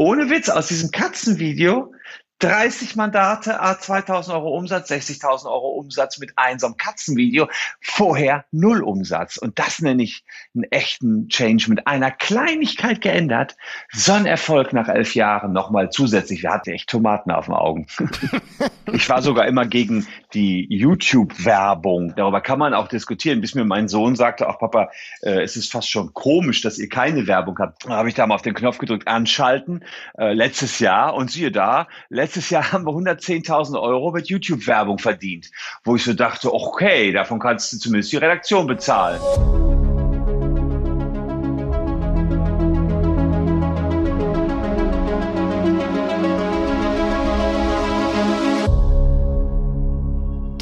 ohne Witz, aus diesem Katzenvideo 30 Mandate, 2000 Euro Umsatz, 60.000 Euro Umsatz mit einsam Katzenvideo. Vorher null Umsatz. Und das nenne ich einen echten Change mit einer Kleinigkeit geändert. So ein Erfolg nach elf Jahren nochmal zusätzlich. Wir hatten echt Tomaten auf den Augen. ich war sogar immer gegen die YouTube-Werbung. Darüber kann man auch diskutieren, bis mir mein Sohn sagte, ach Papa, äh, es ist fast schon komisch, dass ihr keine Werbung habt. Da habe ich da mal auf den Knopf gedrückt, anschalten, äh, letztes Jahr. Und siehe da, letztes Jahr haben wir 110.000 Euro mit YouTube-Werbung verdient, wo ich so dachte, okay, davon kannst du zumindest die Redaktion bezahlen.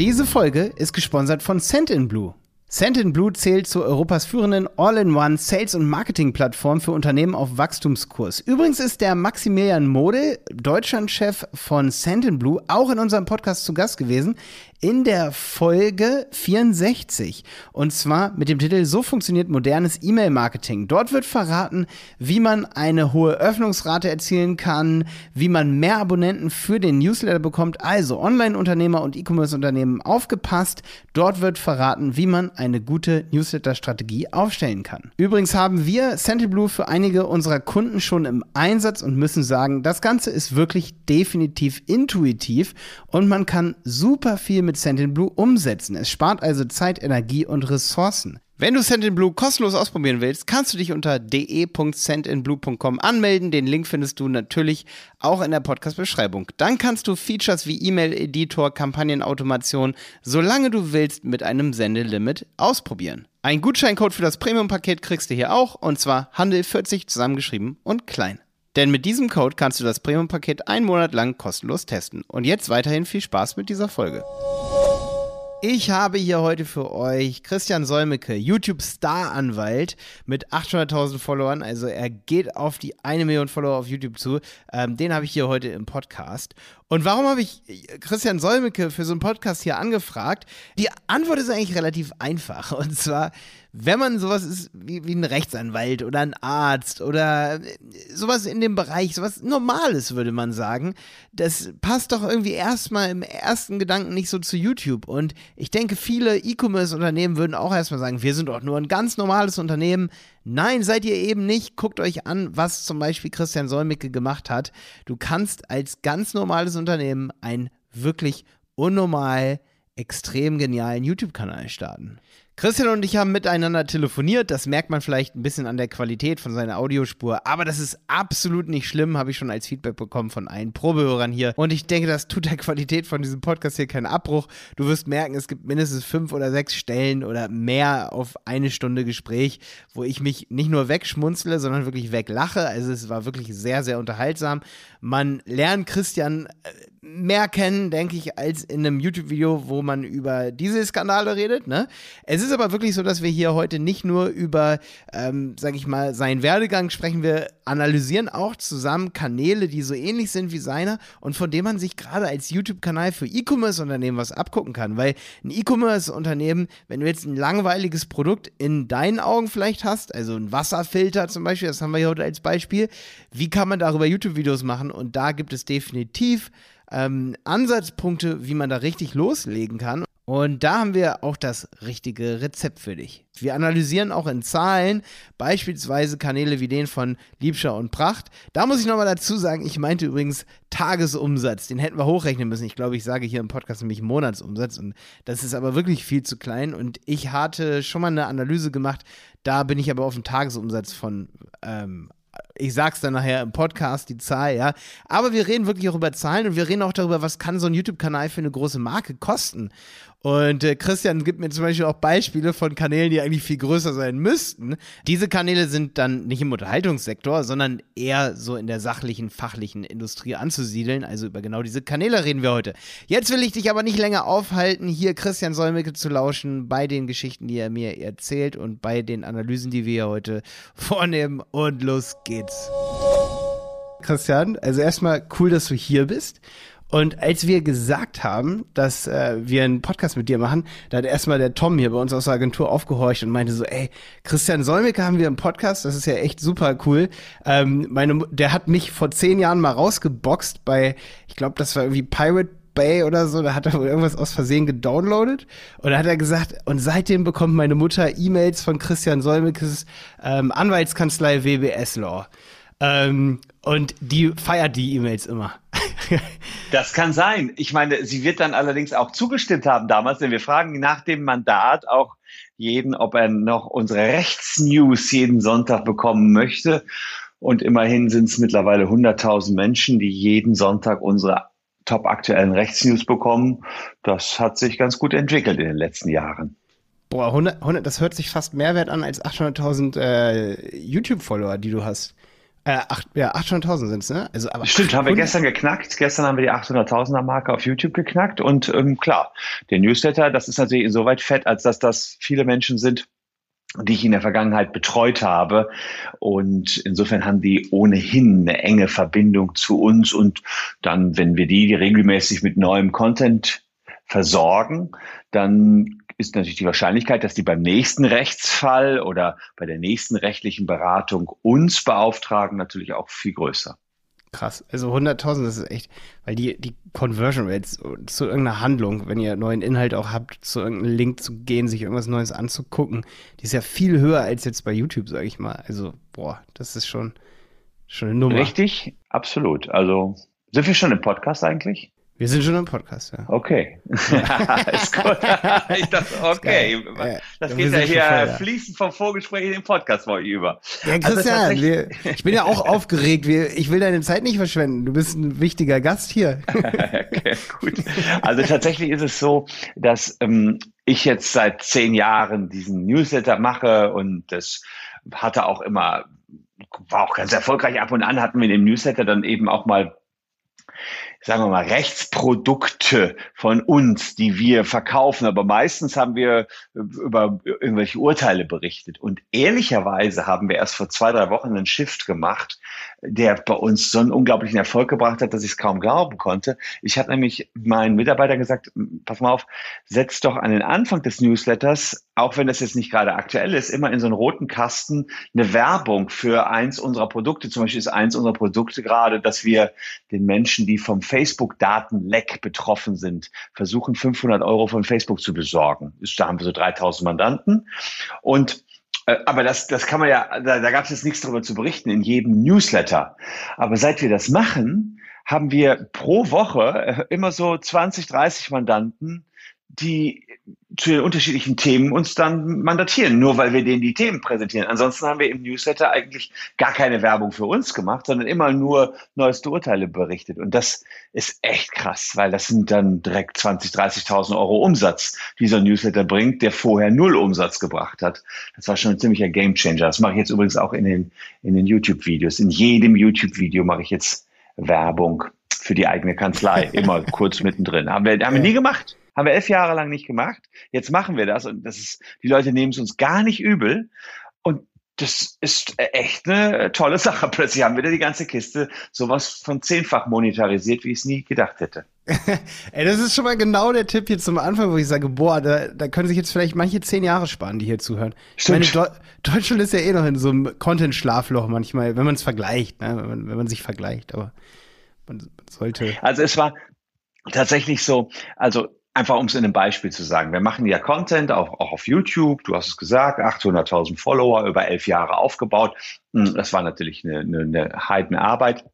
Diese Folge ist gesponsert von Send in Blue. Send Blue zählt zu Europas führenden All-in-One Sales- und Marketing-Plattform für Unternehmen auf Wachstumskurs. Übrigens ist der Maximilian Mode, Deutschlandchef von Send Blue, auch in unserem Podcast zu Gast gewesen in der Folge 64. Und zwar mit dem Titel So funktioniert modernes E-Mail-Marketing. Dort wird verraten, wie man eine hohe Öffnungsrate erzielen kann, wie man mehr Abonnenten für den Newsletter bekommt. Also Online-Unternehmer und E-Commerce-Unternehmen aufgepasst. Dort wird verraten, wie man eine gute Newsletter-Strategie aufstellen kann. Übrigens haben wir Sentiblue für einige unserer Kunden schon im Einsatz und müssen sagen, das Ganze ist wirklich definitiv intuitiv und man kann super viel mit Sendinblue umsetzen. Es spart also Zeit, Energie und Ressourcen. Wenn du Sendinblue kostenlos ausprobieren willst, kannst du dich unter de.sendinblue.com anmelden. Den Link findest du natürlich auch in der Podcast-Beschreibung. Dann kannst du Features wie E-Mail-Editor, Kampagnenautomation, solange du willst, mit einem Sendelimit ausprobieren. Ein Gutscheincode für das Premium-Paket kriegst du hier auch, und zwar Handel40 zusammengeschrieben und klein. Denn mit diesem Code kannst du das Premium-Paket einen Monat lang kostenlos testen. Und jetzt weiterhin viel Spaß mit dieser Folge. Ich habe hier heute für euch Christian Solmecke, YouTube-Star-Anwalt mit 800.000 Followern. Also er geht auf die eine Million Follower auf YouTube zu. Ähm, den habe ich hier heute im Podcast. Und warum habe ich Christian Solmecke für so einen Podcast hier angefragt? Die Antwort ist eigentlich relativ einfach. Und zwar, wenn man sowas ist wie, wie ein Rechtsanwalt oder ein Arzt oder sowas in dem Bereich, sowas Normales, würde man sagen, das passt doch irgendwie erstmal im ersten Gedanken nicht so zu YouTube. Und ich denke, viele E-Commerce-Unternehmen würden auch erstmal sagen, wir sind doch nur ein ganz normales Unternehmen. Nein, seid ihr eben nicht. Guckt euch an, was zum Beispiel Christian Solmecke gemacht hat. Du kannst als ganz normales Unternehmen ein wirklich unnormal extrem genialen YouTube-Kanal starten. Christian und ich haben miteinander telefoniert. Das merkt man vielleicht ein bisschen an der Qualität von seiner Audiospur. Aber das ist absolut nicht schlimm, habe ich schon als Feedback bekommen von allen Probehörern hier. Und ich denke, das tut der Qualität von diesem Podcast hier keinen Abbruch. Du wirst merken, es gibt mindestens fünf oder sechs Stellen oder mehr auf eine Stunde Gespräch, wo ich mich nicht nur wegschmunzle, sondern wirklich weglache. Also es war wirklich sehr, sehr unterhaltsam. Man lernt Christian äh, mehr kennen, denke ich, als in einem YouTube-Video, wo man über diese Skandale redet. Ne? Es ist aber wirklich so, dass wir hier heute nicht nur über, ähm, sage ich mal, seinen Werdegang sprechen. Wir analysieren auch zusammen Kanäle, die so ähnlich sind wie seiner und von denen man sich gerade als YouTube-Kanal für E-Commerce-Unternehmen was abgucken kann. Weil ein E-Commerce-Unternehmen, wenn du jetzt ein langweiliges Produkt in deinen Augen vielleicht hast, also ein Wasserfilter zum Beispiel, das haben wir hier heute als Beispiel, wie kann man darüber YouTube-Videos machen? Und da gibt es definitiv ähm, Ansatzpunkte, wie man da richtig loslegen kann. Und da haben wir auch das richtige Rezept für dich. Wir analysieren auch in Zahlen, beispielsweise Kanäle wie den von Liebscher und Pracht. Da muss ich nochmal dazu sagen, ich meinte übrigens Tagesumsatz. Den hätten wir hochrechnen müssen. Ich glaube, ich sage hier im Podcast nämlich Monatsumsatz. Und das ist aber wirklich viel zu klein. Und ich hatte schon mal eine Analyse gemacht. Da bin ich aber auf einen Tagesumsatz von ähm, ich sag's dann nachher im Podcast, die Zahl, ja. Aber wir reden wirklich auch über Zahlen und wir reden auch darüber, was kann so ein YouTube-Kanal für eine große Marke kosten. Und äh, Christian gibt mir zum Beispiel auch Beispiele von Kanälen, die eigentlich viel größer sein müssten. Diese Kanäle sind dann nicht im Unterhaltungssektor, sondern eher so in der sachlichen, fachlichen Industrie anzusiedeln. Also über genau diese Kanäle reden wir heute. Jetzt will ich dich aber nicht länger aufhalten, hier Christian Solmecke zu lauschen bei den Geschichten, die er mir erzählt und bei den Analysen, die wir heute vornehmen. Und los geht's. Christian, also erstmal cool, dass du hier bist. Und als wir gesagt haben, dass äh, wir einen Podcast mit dir machen, da hat erstmal der Tom hier bei uns aus der Agentur aufgehorcht und meinte so, ey, Christian Solmecke haben wir im Podcast, das ist ja echt super cool. Ähm, meine, der hat mich vor zehn Jahren mal rausgeboxt bei, ich glaube, das war irgendwie Pirate Bay oder so, da hat er wohl irgendwas aus Versehen gedownloadet und da hat er gesagt, und seitdem bekommt meine Mutter E-Mails von Christian Solmekes ähm, Anwaltskanzlei WBS Law. Ähm, und die feiert die E-Mails immer. Das kann sein. Ich meine, sie wird dann allerdings auch zugestimmt haben damals, denn wir fragen nach dem Mandat auch jeden, ob er noch unsere Rechtsnews jeden Sonntag bekommen möchte. Und immerhin sind es mittlerweile 100.000 Menschen, die jeden Sonntag unsere top aktuellen Rechtsnews bekommen. Das hat sich ganz gut entwickelt in den letzten Jahren. Boah, 100, 100 das hört sich fast mehr wert an als 800.000 äh, YouTube-Follower, die du hast. Äh, acht, ja, 800.000 sind es, ne? Also, aber Stimmt, 800? haben wir gestern geknackt. Gestern haben wir die 800.000er Marke auf YouTube geknackt. Und ähm, klar, der Newsletter, das ist natürlich insoweit fett, als dass das viele Menschen sind, die ich in der Vergangenheit betreut habe. Und insofern haben die ohnehin eine enge Verbindung zu uns. Und dann, wenn wir die regelmäßig mit neuem Content versorgen, dann ist natürlich die Wahrscheinlichkeit, dass die beim nächsten Rechtsfall oder bei der nächsten rechtlichen Beratung uns beauftragen, natürlich auch viel größer. Krass. Also 100.000, das ist echt, weil die, die Conversion Rates zu irgendeiner Handlung, wenn ihr neuen Inhalt auch habt, zu irgendeinem Link zu gehen, sich irgendwas Neues anzugucken, die ist ja viel höher als jetzt bei YouTube, sage ich mal. Also, boah, das ist schon, schon eine Nummer. Richtig, absolut. Also, sind wir schon im Podcast eigentlich? Wir sind schon im Podcast, ja. Okay. Ja. ist gut. ich dachte, okay. Das, geht ja hier voll, fließend vom Vorgespräch in den Podcast vor über. Ja, also Christian, also wir, ich bin ja auch aufgeregt. Wir, ich will deine Zeit nicht verschwenden. Du bist ein wichtiger Gast hier. okay, gut. Also tatsächlich ist es so, dass ähm, ich jetzt seit zehn Jahren diesen Newsletter mache und das hatte auch immer, war auch ganz erfolgreich. Ab und an hatten wir in dem Newsletter dann eben auch mal sagen wir mal, Rechtsprodukte von uns, die wir verkaufen. Aber meistens haben wir über irgendwelche Urteile berichtet. Und ehrlicherweise haben wir erst vor zwei, drei Wochen einen Shift gemacht, der bei uns so einen unglaublichen Erfolg gebracht hat, dass ich es kaum glauben konnte. Ich habe nämlich meinen Mitarbeitern gesagt, pass mal auf, setz doch an den Anfang des Newsletters, auch wenn das jetzt nicht gerade aktuell ist, immer in so einen roten Kasten eine Werbung für eins unserer Produkte. Zum Beispiel ist eins unserer Produkte gerade, dass wir den Menschen, die vom Facebook-Datenleck betroffen sind, versuchen 500 Euro von Facebook zu besorgen. Da haben wir so 3000 Mandanten. Und äh, aber das, das kann man ja, da, da gab es jetzt nichts darüber zu berichten in jedem Newsletter. Aber seit wir das machen, haben wir pro Woche äh, immer so 20, 30 Mandanten, die zu den unterschiedlichen Themen uns dann mandatieren, nur weil wir denen die Themen präsentieren. Ansonsten haben wir im Newsletter eigentlich gar keine Werbung für uns gemacht, sondern immer nur neueste Urteile berichtet. Und das ist echt krass, weil das sind dann direkt 20, 30.000 Euro Umsatz, die so ein Newsletter bringt, der vorher null Umsatz gebracht hat. Das war schon ein ziemlicher Gamechanger. Das mache ich jetzt übrigens auch in den, in den YouTube-Videos. In jedem YouTube-Video mache ich jetzt Werbung für die eigene Kanzlei, immer kurz mittendrin. Haben wir, haben wir nie gemacht. Haben wir elf Jahre lang nicht gemacht. Jetzt machen wir das und das ist, die Leute nehmen es uns gar nicht übel. Und das ist echt eine tolle Sache. Plötzlich haben wir da die ganze Kiste sowas von zehnfach monetarisiert, wie ich es nie gedacht hätte. Ey, das ist schon mal genau der Tipp hier zum Anfang, wo ich sage, boah, da, da können sich jetzt vielleicht manche zehn Jahre sparen, die hier zuhören. Stimmt. Ich meine, Deutschland ist ja eh noch in so einem Content-Schlafloch manchmal, wenn man es vergleicht, ne? wenn, man, wenn man sich vergleicht, aber man sollte. Also es war tatsächlich so, also Einfach um es in einem Beispiel zu sagen. Wir machen ja Content auch, auch auf YouTube. Du hast es gesagt, 800.000 Follower über elf Jahre aufgebaut. Hm, das war natürlich eine, eine, eine Heidenarbeit.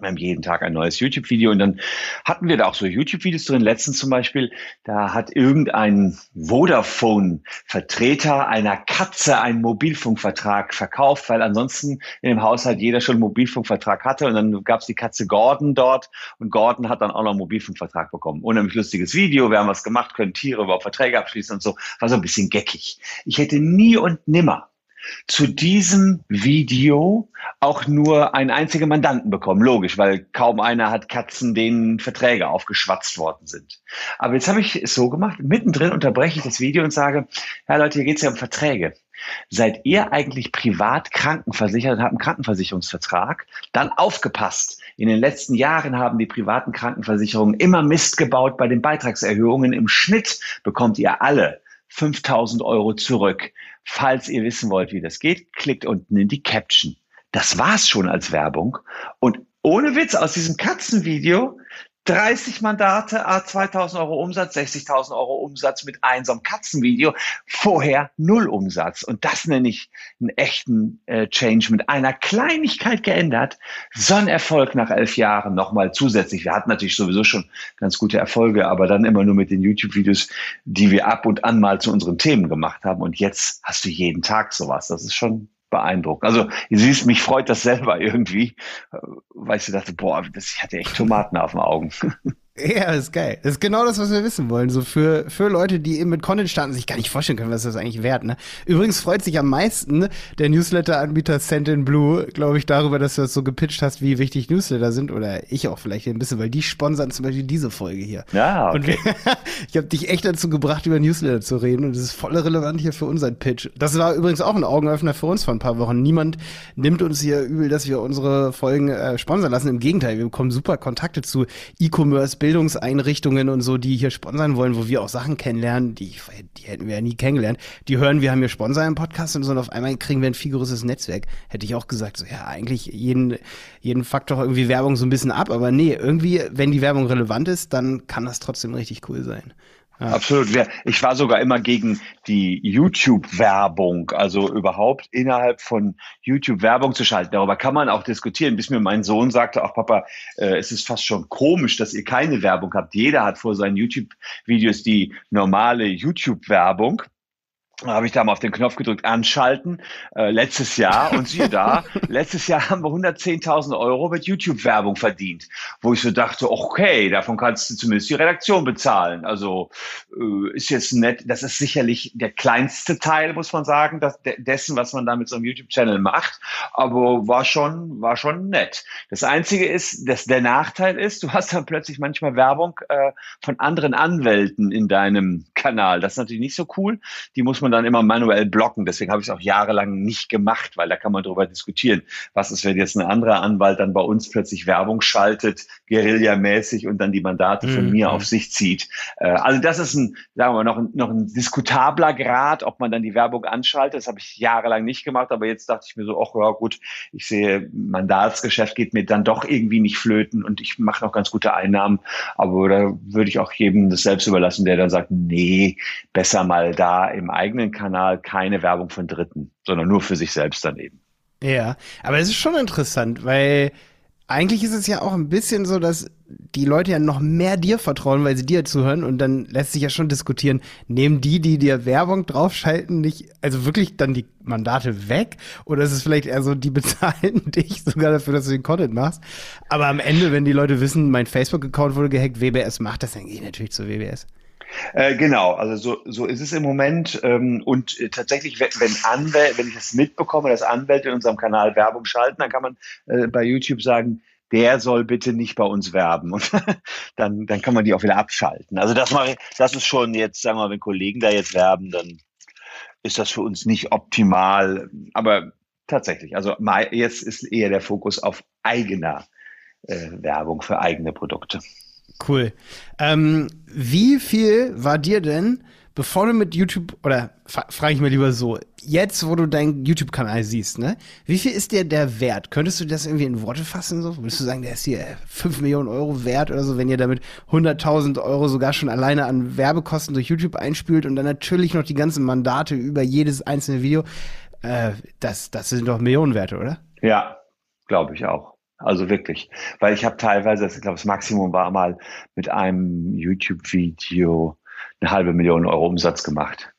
Wir haben jeden Tag ein neues YouTube-Video und dann hatten wir da auch so YouTube-Videos drin. Letztens zum Beispiel, da hat irgendein Vodafone-Vertreter einer Katze einen Mobilfunkvertrag verkauft, weil ansonsten in dem Haushalt jeder schon einen Mobilfunkvertrag hatte und dann gab es die Katze Gordon dort und Gordon hat dann auch noch einen Mobilfunkvertrag bekommen. Unheimlich lustiges Video, wir haben was gemacht, können Tiere überhaupt Verträge abschließen und so. War so ein bisschen geckig. Ich hätte nie und nimmer zu diesem Video auch nur einen einzigen Mandanten bekommen. Logisch, weil kaum einer hat Katzen, denen Verträge aufgeschwatzt worden sind. Aber jetzt habe ich es so gemacht, mittendrin unterbreche ich das Video und sage, ja Leute, hier geht es ja um Verträge. Seid ihr eigentlich privat krankenversichert und habt einen Krankenversicherungsvertrag? Dann aufgepasst. In den letzten Jahren haben die privaten Krankenversicherungen immer Mist gebaut bei den Beitragserhöhungen. Im Schnitt bekommt ihr alle 5000 Euro zurück. Falls ihr wissen wollt, wie das geht, klickt unten in die Caption. Das war's schon als Werbung. Und ohne Witz, aus diesem Katzenvideo 30 Mandate, A 2000 Euro Umsatz, 60.000 Euro Umsatz mit einsam Katzenvideo. Vorher null Umsatz. Und das nenne ich einen echten äh, Change mit einer Kleinigkeit geändert. So ein Erfolg nach elf Jahren nochmal zusätzlich. Wir hatten natürlich sowieso schon ganz gute Erfolge, aber dann immer nur mit den YouTube-Videos, die wir ab und an mal zu unseren Themen gemacht haben. Und jetzt hast du jeden Tag sowas. Das ist schon beeindruckt. Also, du siehst, mich freut das selber irgendwie, weil ich dachte, boah, das, ich hatte echt Tomaten auf den Augen. Ja, das ist geil. Das ist genau das, was wir wissen wollen. So für, für Leute, die eben mit Content starten, sich gar nicht vorstellen können, was das eigentlich wert, ne? Übrigens freut sich am meisten der Newsletter-Anbieter Send in Blue, glaube ich, darüber, dass du das so gepitcht hast, wie wichtig Newsletter sind. Oder ich auch vielleicht ein bisschen, weil die sponsern zum Beispiel diese Folge hier. Ja, okay. Und ich habe dich echt dazu gebracht, über Newsletter zu reden. Und das ist voll relevant hier für unseren Pitch. Das war übrigens auch ein Augenöffner für uns vor ein paar Wochen. Niemand nimmt uns hier übel, dass wir unsere Folgen äh, sponsern lassen. Im Gegenteil, wir bekommen super Kontakte zu E-Commerce, Bildungseinrichtungen und so, die hier sponsern wollen, wo wir auch Sachen kennenlernen, die, die hätten wir ja nie kennengelernt. Die hören, wir haben hier Sponsor im Podcast und so und auf einmal kriegen wir ein viel größeres Netzwerk. Hätte ich auch gesagt, so ja, eigentlich jeden, jeden Faktor irgendwie Werbung so ein bisschen ab, aber nee, irgendwie, wenn die Werbung relevant ist, dann kann das trotzdem richtig cool sein. Ja. Absolut. Ich war sogar immer gegen die YouTube-Werbung, also überhaupt innerhalb von YouTube Werbung zu schalten. Darüber kann man auch diskutieren, bis mir mein Sohn sagte, ach Papa, äh, es ist fast schon komisch, dass ihr keine Werbung habt. Jeder hat vor seinen YouTube-Videos die normale YouTube-Werbung habe ich da mal auf den Knopf gedrückt, anschalten, äh, letztes Jahr. Und siehe da, letztes Jahr haben wir 110.000 Euro mit YouTube-Werbung verdient, wo ich so dachte, okay, davon kannst du zumindest die Redaktion bezahlen. Also äh, ist jetzt nett, das ist sicherlich der kleinste Teil, muss man sagen, dass, dessen, was man da mit so einem YouTube-Channel macht. Aber war schon, war schon nett. Das Einzige ist, dass der Nachteil ist, du hast dann plötzlich manchmal Werbung äh, von anderen Anwälten in deinem Kanal. Das ist natürlich nicht so cool. Die muss man man dann immer manuell blocken. Deswegen habe ich es auch jahrelang nicht gemacht, weil da kann man darüber diskutieren. Was ist, wenn jetzt ein anderer Anwalt dann bei uns plötzlich Werbung schaltet, guerillamäßig und dann die Mandate von mhm. mir auf sich zieht? Äh, also das ist ein, sagen wir mal, noch ein, noch ein diskutabler Grad, ob man dann die Werbung anschaltet. Das habe ich jahrelang nicht gemacht, aber jetzt dachte ich mir so, ach ja gut, ich sehe, Mandatsgeschäft geht mir dann doch irgendwie nicht flöten und ich mache noch ganz gute Einnahmen. Aber da würde ich auch jedem das selbst überlassen, der dann sagt, nee, besser mal da im eigenen eigenen Kanal keine Werbung von Dritten, sondern nur für sich selbst daneben. Ja, aber es ist schon interessant, weil eigentlich ist es ja auch ein bisschen so, dass die Leute ja noch mehr dir vertrauen, weil sie dir zuhören und dann lässt sich ja schon diskutieren, nehmen die, die dir Werbung draufschalten, nicht, also wirklich dann die Mandate weg oder ist es vielleicht eher so, die bezahlen dich sogar dafür, dass du den Content machst, aber am Ende, wenn die Leute wissen, mein Facebook-Account wurde gehackt, WBS macht das, dann gehe ich natürlich zu WBS. Äh, genau, also so, so ist es im Moment. Ähm, und äh, tatsächlich, wenn, wenn Anwälte, wenn ich das mitbekomme, dass Anwälte in unserem Kanal Werbung schalten, dann kann man äh, bei YouTube sagen, der soll bitte nicht bei uns werben. Und dann, dann kann man die auch wieder abschalten. Also das mache ich, das ist schon jetzt, sagen wir mal, wenn Kollegen da jetzt werben, dann ist das für uns nicht optimal. Aber tatsächlich, also jetzt ist eher der Fokus auf eigener äh, Werbung für eigene Produkte. Cool. Ähm, wie viel war dir denn, bevor du mit YouTube, oder frage ich mir lieber so, jetzt, wo du deinen YouTube-Kanal siehst, ne, wie viel ist dir der wert? Könntest du das irgendwie in Worte fassen? So? Würdest du sagen, der ist hier 5 Millionen Euro wert oder so, wenn ihr damit 100.000 Euro sogar schon alleine an Werbekosten durch YouTube einspielt und dann natürlich noch die ganzen Mandate über jedes einzelne Video? Äh, das, das sind doch Millionenwerte, oder? Ja, glaube ich auch. Also wirklich. Weil ich habe teilweise, ich glaube, das Maximum war mal mit einem YouTube-Video eine halbe Million Euro Umsatz gemacht.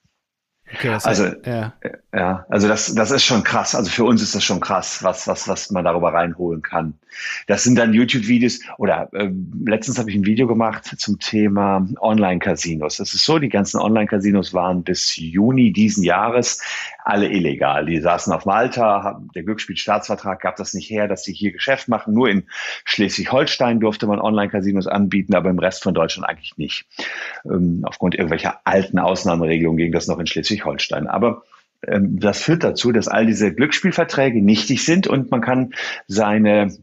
Okay, das also heißt, ja. Ja, also das, das ist schon krass. Also für uns ist das schon krass, was, was, was man darüber reinholen kann. Das sind dann YouTube-Videos oder äh, letztens habe ich ein Video gemacht zum Thema Online-Casinos. Das ist so, die ganzen Online-Casinos waren bis Juni diesen Jahres alle illegal. Die saßen auf Malta, haben, der Glücksspielstaatsvertrag gab das nicht her, dass sie hier Geschäft machen. Nur in Schleswig-Holstein durfte man Online-Casinos anbieten, aber im Rest von Deutschland eigentlich nicht. Ähm, aufgrund irgendwelcher alten Ausnahmeregelungen ging das noch in Schleswig-Holstein. Aber ähm, das führt dazu, dass all diese Glücksspielverträge nichtig sind und man kann seine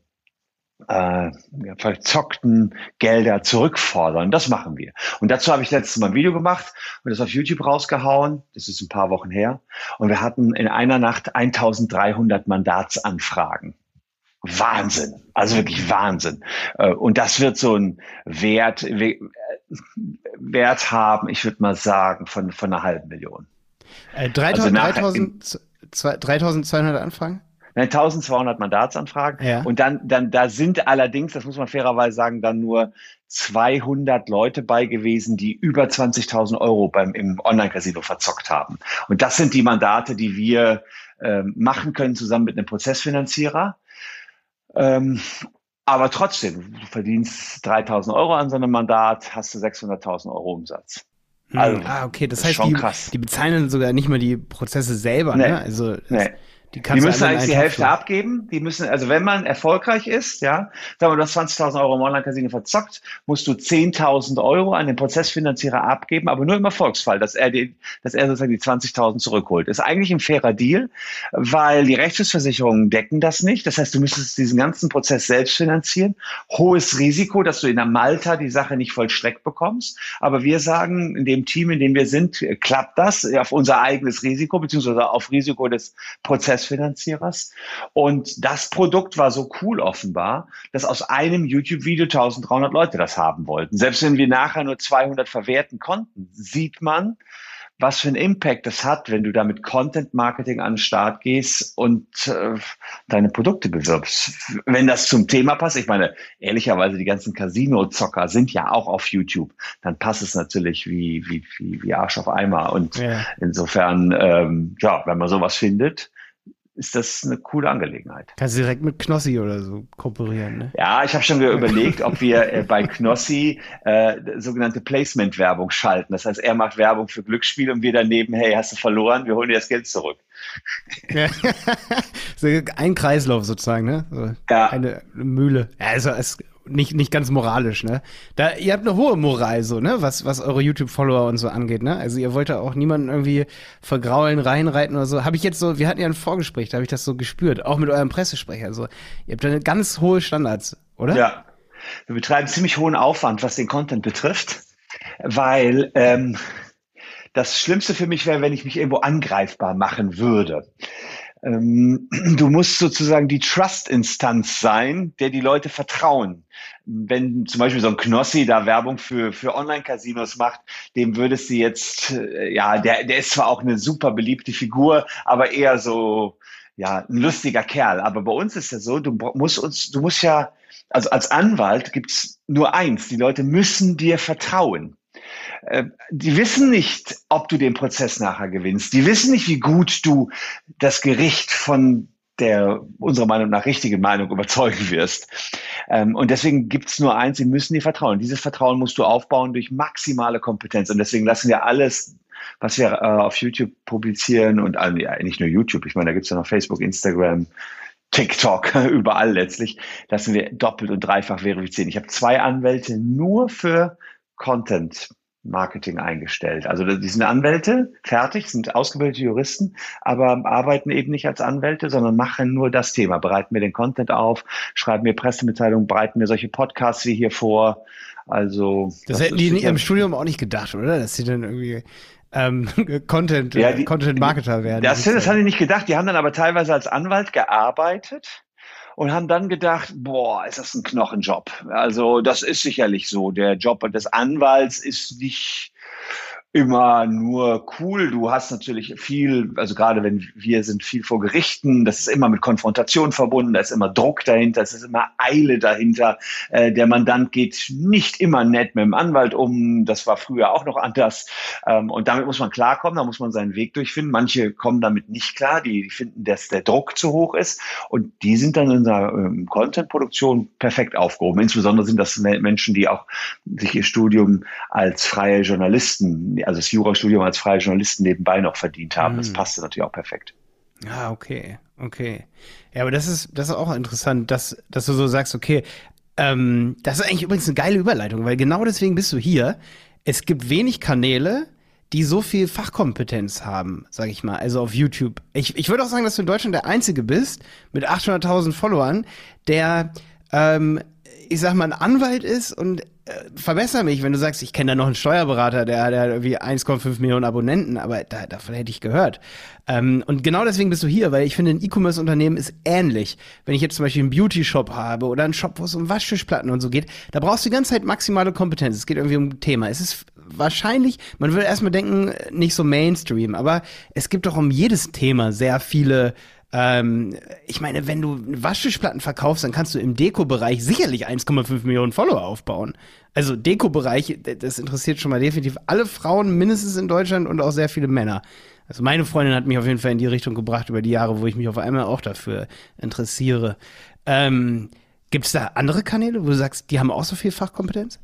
äh, verzockten Gelder zurückfordern. Das machen wir. Und dazu habe ich letztes Mal ein Video gemacht und das auf YouTube rausgehauen. Das ist ein paar Wochen her. Und wir hatten in einer Nacht 1300 Mandatsanfragen. Wahnsinn. Also wirklich Wahnsinn. Äh, und das wird so ein Wert, Wert haben, ich würde mal sagen, von, von einer halben Million. Äh, 3000, also 3200 Anfragen? Nein, 1200 Mandatsanfragen. Ja. Und dann, dann, da sind allerdings, das muss man fairerweise sagen, dann nur 200 Leute bei gewesen, die über 20.000 Euro beim, im Online-Casino verzockt haben. Und das sind die Mandate, die wir äh, machen können zusammen mit einem Prozessfinanzierer. Ähm, aber trotzdem, du verdienst 3000 Euro an so einem Mandat, hast du 600.000 Euro Umsatz. Also, ah, okay, das, heißt, die, die bezahlen sogar nicht mal die Prozesse selber, nee. ne? Also, nee. Die, die müssen eigentlich die Hälfte abgeben. Die müssen, also wenn man erfolgreich ist, ja, sagen wir, du hast 20.000 Euro im Online-Casino verzockt, musst du 10.000 Euro an den Prozessfinanzierer abgeben, aber nur im Erfolgsfall, dass er die, dass er sozusagen die 20.000 zurückholt. ist eigentlich ein fairer Deal, weil die Rechtsschutzversicherungen decken das nicht. Das heißt, du müsstest diesen ganzen Prozess selbst finanzieren. Hohes Risiko, dass du in der Malta die Sache nicht vollstreckt bekommst. Aber wir sagen, in dem Team, in dem wir sind, klappt das auf unser eigenes Risiko, beziehungsweise auf Risiko des Prozesses Finanzierers. Und das Produkt war so cool offenbar, dass aus einem YouTube-Video 1300 Leute das haben wollten. Selbst wenn wir nachher nur 200 verwerten konnten, sieht man, was für einen Impact das hat, wenn du da mit Content Marketing an den Start gehst und äh, deine Produkte bewirbst. Wenn das zum Thema passt, ich meine, ehrlicherweise, die ganzen Casino-Zocker sind ja auch auf YouTube, dann passt es natürlich wie, wie, wie, wie Arsch auf Eimer. Und ja. insofern, ähm, ja, wenn man sowas findet, ist das eine coole Angelegenheit. Kannst du direkt mit Knossi oder so kooperieren, ne? Ja, ich habe schon überlegt, ob wir äh, bei Knossi äh, sogenannte Placement-Werbung schalten. Das heißt, er macht Werbung für Glücksspiele und wir daneben, hey, hast du verloren, wir holen dir das Geld zurück. Ja. so ein Kreislauf sozusagen, ne? So ja. Eine Mühle. Ja, also es nicht, nicht ganz moralisch, ne? Da, ihr habt eine hohe Moral, so, ne? Was, was eure YouTube-Follower und so angeht, ne? Also ihr wollt da auch niemanden irgendwie vergraulen, reinreiten oder so. Habe ich jetzt so, wir hatten ja ein Vorgespräch, da habe ich das so gespürt, auch mit eurem Pressesprecher. So, ihr habt da ganz hohe Standards, oder? Ja. Wir betreiben ziemlich hohen Aufwand, was den Content betrifft, weil ähm, das Schlimmste für mich wäre, wenn ich mich irgendwo angreifbar machen würde. Ähm, du musst sozusagen die Trust-Instanz sein, der die Leute vertrauen. Wenn zum Beispiel so ein Knossi da Werbung für, für Online-Casinos macht, dem würdest du jetzt, äh, ja, der, der ist zwar auch eine super beliebte Figur, aber eher so, ja, ein lustiger Kerl. Aber bei uns ist ja so, du musst uns, du musst ja, also als Anwalt gibt's nur eins, die Leute müssen dir vertrauen. Äh, die wissen nicht, ob du den Prozess nachher gewinnst. Die wissen nicht, wie gut du das Gericht von der unserer Meinung nach richtigen Meinung überzeugen wirst. Ähm, und deswegen gibt es nur eins, sie müssen dir vertrauen. Dieses Vertrauen musst du aufbauen durch maximale Kompetenz. Und deswegen lassen wir alles, was wir äh, auf YouTube publizieren und äh, nicht nur YouTube, ich meine, da gibt es ja noch Facebook, Instagram, TikTok, überall letztlich, lassen wir doppelt und dreifach verifizieren. Ich habe zwei Anwälte nur für Content Marketing eingestellt. Also die sind Anwälte, fertig, sind ausgebildete Juristen, aber arbeiten eben nicht als Anwälte, sondern machen nur das Thema, bereiten mir den Content auf, schreiben mir Pressemitteilungen, bereiten mir solche Podcasts wie hier vor. Also das, das hätten die in ihrem Studium auch nicht gedacht, oder? Dass sie dann irgendwie ähm, Content, ja, die, Content Marketer werden. Das, das haben die nicht gedacht. Die haben dann aber teilweise als Anwalt gearbeitet und haben dann gedacht, boah, ist das ein Knochenjob. Also das ist sicherlich so. Der Job des Anwalts ist nicht immer nur cool. Du hast natürlich viel, also gerade wenn wir sind viel vor Gerichten, das ist immer mit Konfrontation verbunden, da ist immer Druck dahinter, es ist immer Eile dahinter. Äh, der Mandant geht nicht immer nett mit dem Anwalt um. Das war früher auch noch anders. Ähm, und damit muss man klarkommen, da muss man seinen Weg durchfinden. Manche kommen damit nicht klar, die finden, dass der Druck zu hoch ist. Und die sind dann in der ähm, Content-Produktion perfekt aufgehoben. Insbesondere sind das Menschen, die auch sich ihr Studium als freie Journalisten also das Jurastudium als freie Journalisten nebenbei noch verdient haben. Mhm. Das passte natürlich auch perfekt. Ah, okay, okay. Ja, aber das ist, das ist auch interessant, dass, dass du so sagst, okay, ähm, das ist eigentlich übrigens eine geile Überleitung, weil genau deswegen bist du hier. Es gibt wenig Kanäle, die so viel Fachkompetenz haben, sag ich mal, also auf YouTube. Ich, ich würde auch sagen, dass du in Deutschland der Einzige bist mit 800.000 Followern, der, ähm, ich sag mal, ein Anwalt ist und verbessere mich, wenn du sagst, ich kenne da noch einen Steuerberater, der, der hat irgendwie 1,5 Millionen Abonnenten, aber da, davon hätte ich gehört. Ähm, und genau deswegen bist du hier, weil ich finde, ein E-Commerce-Unternehmen ist ähnlich. Wenn ich jetzt zum Beispiel einen Beauty-Shop habe oder einen Shop, wo es um Waschtischplatten und so geht, da brauchst du die ganze Zeit maximale Kompetenz. Es geht irgendwie um ein Thema. Es ist wahrscheinlich, man würde erstmal denken, nicht so Mainstream, aber es gibt doch um jedes Thema sehr viele ähm, ich meine, wenn du Waschtischplatten verkaufst, dann kannst du im Deko-Bereich sicherlich 1,5 Millionen Follower aufbauen. Also Deko-Bereich, das interessiert schon mal definitiv alle Frauen mindestens in Deutschland und auch sehr viele Männer. Also meine Freundin hat mich auf jeden Fall in die Richtung gebracht über die Jahre, wo ich mich auf einmal auch dafür interessiere. Ähm, Gibt es da andere Kanäle, wo du sagst, die haben auch so viel Fachkompetenz?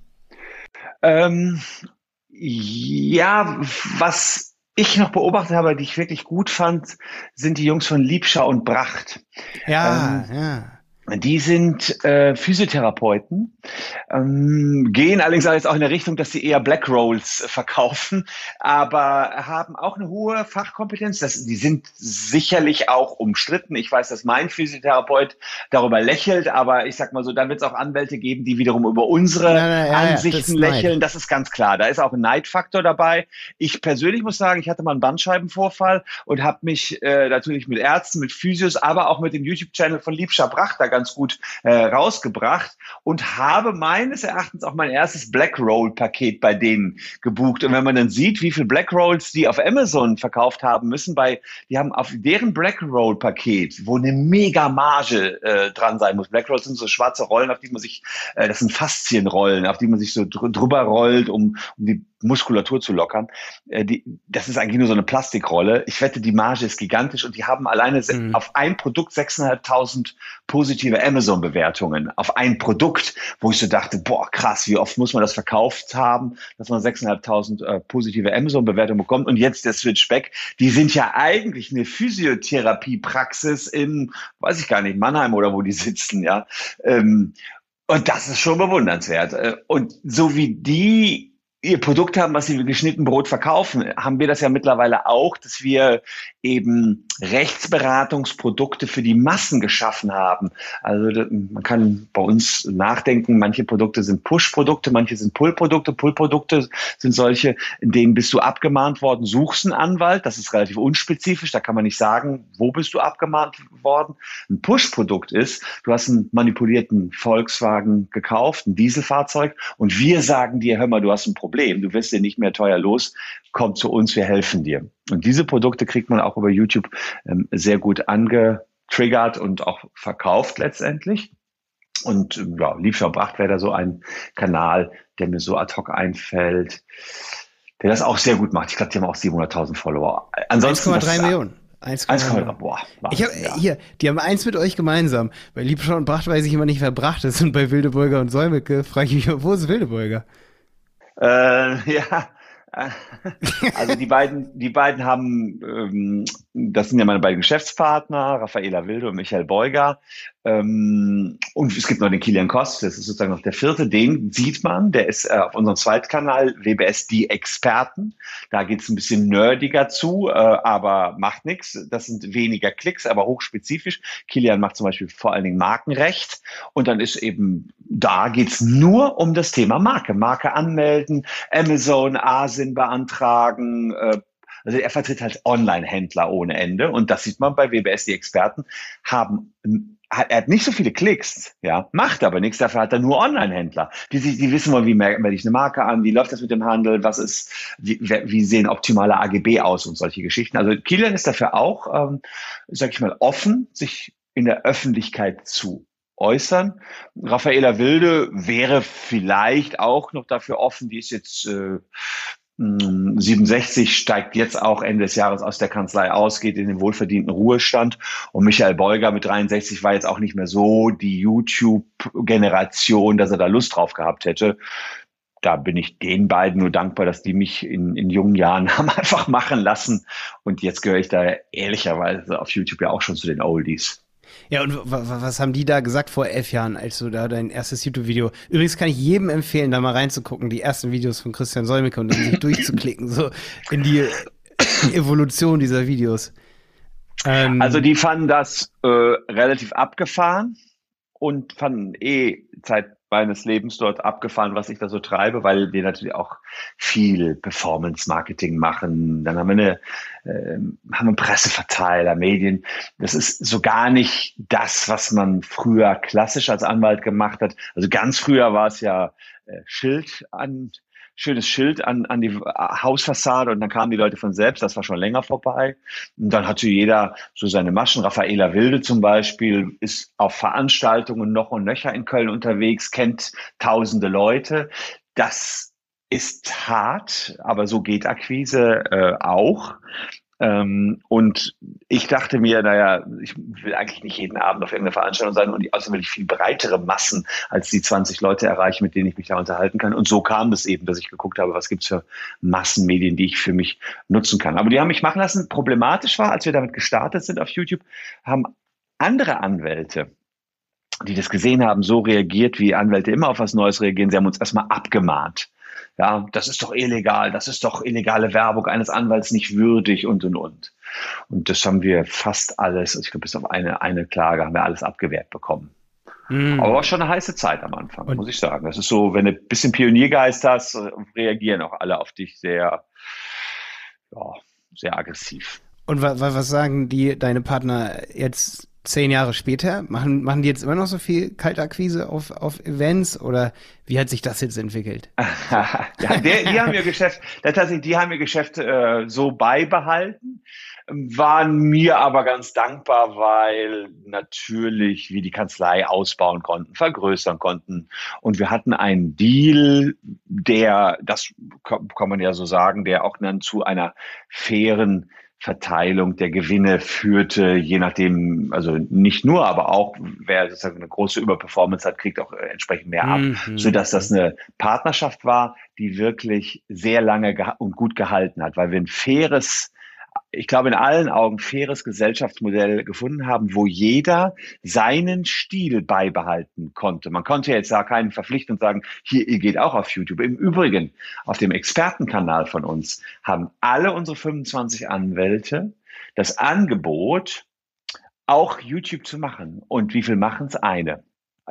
Ähm, ja, was ich noch beobachtet habe, die ich wirklich gut fand, sind die Jungs von Liebscher und Bracht. Ja, ähm, ja. Die sind äh, Physiotherapeuten, ähm, gehen allerdings jetzt auch in der Richtung, dass sie eher Black Rolls verkaufen, aber haben auch eine hohe Fachkompetenz. Das, die sind sicherlich auch umstritten. Ich weiß, dass mein Physiotherapeut darüber lächelt, aber ich sag mal so, dann wird es auch Anwälte geben, die wiederum über unsere ja, ja, Ansichten ja, das lächeln. Das ist ganz klar. Da ist auch ein Neidfaktor dabei. Ich persönlich muss sagen, ich hatte mal einen Bandscheibenvorfall und habe mich äh, natürlich mit Ärzten, mit Physios, aber auch mit dem YouTube-Channel von Liebscher Brachter ganz gut äh, rausgebracht und habe meines Erachtens auch mein erstes Black Roll Paket bei denen gebucht. Und wenn man dann sieht, wie viel Black Rolls die auf Amazon verkauft haben müssen, bei, die haben auf deren Black Roll Paket, wo eine mega Marge äh, dran sein muss. Black sind so schwarze Rollen, auf die man sich, äh, das sind Faszienrollen, auf die man sich so dr drüber rollt, um, um die Muskulatur zu lockern. Äh, die, das ist eigentlich nur so eine Plastikrolle. Ich wette, die Marge ist gigantisch und die haben alleine mhm. auf ein Produkt 6.500 positive Amazon-Bewertungen. Auf ein Produkt, wo ich so dachte, boah, krass, wie oft muss man das verkauft haben, dass man 6.500 äh, positive Amazon-Bewertungen bekommt. Und jetzt der Switchback, die sind ja eigentlich eine Physiotherapie-Praxis in, weiß ich gar nicht, Mannheim oder wo die sitzen, ja. Ähm, und das ist schon bewundernswert. Äh, und so wie die ihr Produkt haben, was sie geschnitten Brot verkaufen, haben wir das ja mittlerweile auch, dass wir eben Rechtsberatungsprodukte für die Massen geschaffen haben. Also man kann bei uns nachdenken, manche Produkte sind Push-Produkte, manche sind Pull-Produkte. Pull-Produkte sind solche, in denen bist du abgemahnt worden, suchst einen Anwalt. Das ist relativ unspezifisch, da kann man nicht sagen, wo bist du abgemahnt worden. Ein Push-Produkt ist, du hast einen manipulierten Volkswagen gekauft, ein Dieselfahrzeug und wir sagen dir, hör mal, du hast ein Problem Problem. Du wirst dir nicht mehr teuer los. Komm zu uns, wir helfen dir. Und diese Produkte kriegt man auch über YouTube ähm, sehr gut angetriggert und auch verkauft letztendlich. Und ja, Liebverbracht wäre da so ein Kanal, der mir so ad hoc einfällt, der das auch sehr gut macht. Ich glaube, die haben auch 700.000 Follower. Ansonsten 1,3 Millionen. 1,3. Boah, ich hab, ja. Hier, die haben eins mit euch gemeinsam. Bei Liebschau und Bracht weiß ich immer nicht, wer Bracht ist. Und bei Wildeburger und Säumecke frage ich mich, wo ist Wildeburger? Äh, ja, also die beiden, die beiden haben, ähm, das sind ja meine beiden Geschäftspartner, Raffaela Wilde und Michael Beuger. Ähm, und es gibt noch den Kilian Kost, das ist sozusagen noch der vierte, den sieht man, der ist äh, auf unserem Zweitkanal WBS Die Experten. Da geht es ein bisschen nerdiger zu, äh, aber macht nichts. Das sind weniger Klicks, aber hochspezifisch. Kilian macht zum Beispiel vor allen Dingen Markenrecht und dann ist eben, da geht's nur um das Thema Marke. Marke anmelden, Amazon, ASIN beantragen, äh, also er vertritt halt Online-Händler ohne Ende und das sieht man bei WBS. Die Experten haben hat, er hat nicht so viele Klicks, ja, macht aber nichts, dafür hat er nur Online-Händler, die, sich, die wissen wollen, wie melde ich eine Marke an, wie läuft das mit dem Handel, was ist, wie, wie sehen optimale AGB aus und solche Geschichten. Also Kilian ist dafür auch, ähm, sag ich mal, offen, sich in der Öffentlichkeit zu äußern. Raffaela Wilde wäre vielleicht auch noch dafür offen, die ist jetzt äh, 67 steigt jetzt auch Ende des Jahres aus der Kanzlei aus, geht in den wohlverdienten Ruhestand. Und Michael Beuger mit 63 war jetzt auch nicht mehr so die YouTube-Generation, dass er da Lust drauf gehabt hätte. Da bin ich den beiden nur dankbar, dass die mich in, in jungen Jahren haben einfach machen lassen. Und jetzt gehöre ich da ehrlicherweise auf YouTube ja auch schon zu den Oldies. Ja, und was haben die da gesagt vor elf Jahren, als du da dein erstes YouTube-Video? Übrigens kann ich jedem empfehlen, da mal reinzugucken, die ersten Videos von Christian Solmecke und dann sich durchzuklicken, so in die Evolution dieser Videos. Ähm, also die fanden das äh, relativ abgefahren und fanden eh Zeit meines Lebens dort abgefahren, was ich da so treibe, weil wir natürlich auch viel Performance-Marketing machen. Dann haben wir eine, äh, haben einen Presseverteiler, Medien. Das ist so gar nicht das, was man früher klassisch als Anwalt gemacht hat. Also ganz früher war es ja äh, Schild an schönes Schild an, an die Hausfassade und dann kamen die Leute von selbst, das war schon länger vorbei. Und dann hatte jeder so seine Maschen. Raffaela Wilde zum Beispiel ist auf Veranstaltungen noch und nöcher in Köln unterwegs, kennt tausende Leute. Das ist hart, aber so geht Akquise äh, auch. Ähm, und ich dachte mir, naja, ich will eigentlich nicht jeden Abend auf irgendeiner Veranstaltung sein und außerdem will ich viel breitere Massen als die 20 Leute erreichen, mit denen ich mich da unterhalten kann. Und so kam es eben, dass ich geguckt habe, was gibt's für Massenmedien, die ich für mich nutzen kann. Aber die haben mich machen lassen. Problematisch war, als wir damit gestartet sind auf YouTube, haben andere Anwälte die das gesehen haben, so reagiert, wie Anwälte immer auf was Neues reagieren. Sie haben uns erstmal abgemahnt ja, das ist doch illegal, das ist doch illegale Werbung eines Anwalts nicht würdig und und und. Und das haben wir fast alles, ich glaube bis auf eine, eine Klage haben wir alles abgewehrt bekommen. Mhm. Aber war schon eine heiße Zeit am Anfang, und muss ich sagen. Das ist so, wenn du ein bisschen Pioniergeist hast, reagieren auch alle auf dich sehr, ja, sehr aggressiv. Und was, was sagen die, deine Partner jetzt zehn Jahre später? Machen, machen die jetzt immer noch so viel Kaltakquise auf, auf Events oder wie hat sich das jetzt entwickelt? ja, der, die haben ihr Geschäft, tatsächlich, die haben ihr Geschäft äh, so beibehalten, waren mir aber ganz dankbar, weil natürlich wir die Kanzlei ausbauen konnten, vergrößern konnten. Und wir hatten einen Deal, der, das kann man ja so sagen, der auch dann zu einer fairen Verteilung der Gewinne führte, je nachdem, also nicht nur, aber auch wer sozusagen eine große Überperformance hat, kriegt auch entsprechend mehr ab, mhm. so dass das eine Partnerschaft war, die wirklich sehr lange und gut gehalten hat, weil wir ein faires ich glaube, in allen Augen faires Gesellschaftsmodell gefunden haben, wo jeder seinen Stil beibehalten konnte. Man konnte jetzt da keinen verpflichten und sagen, hier, ihr geht auch auf YouTube. Im Übrigen, auf dem Expertenkanal von uns haben alle unsere 25 Anwälte das Angebot, auch YouTube zu machen. Und wie viel machen es? Eine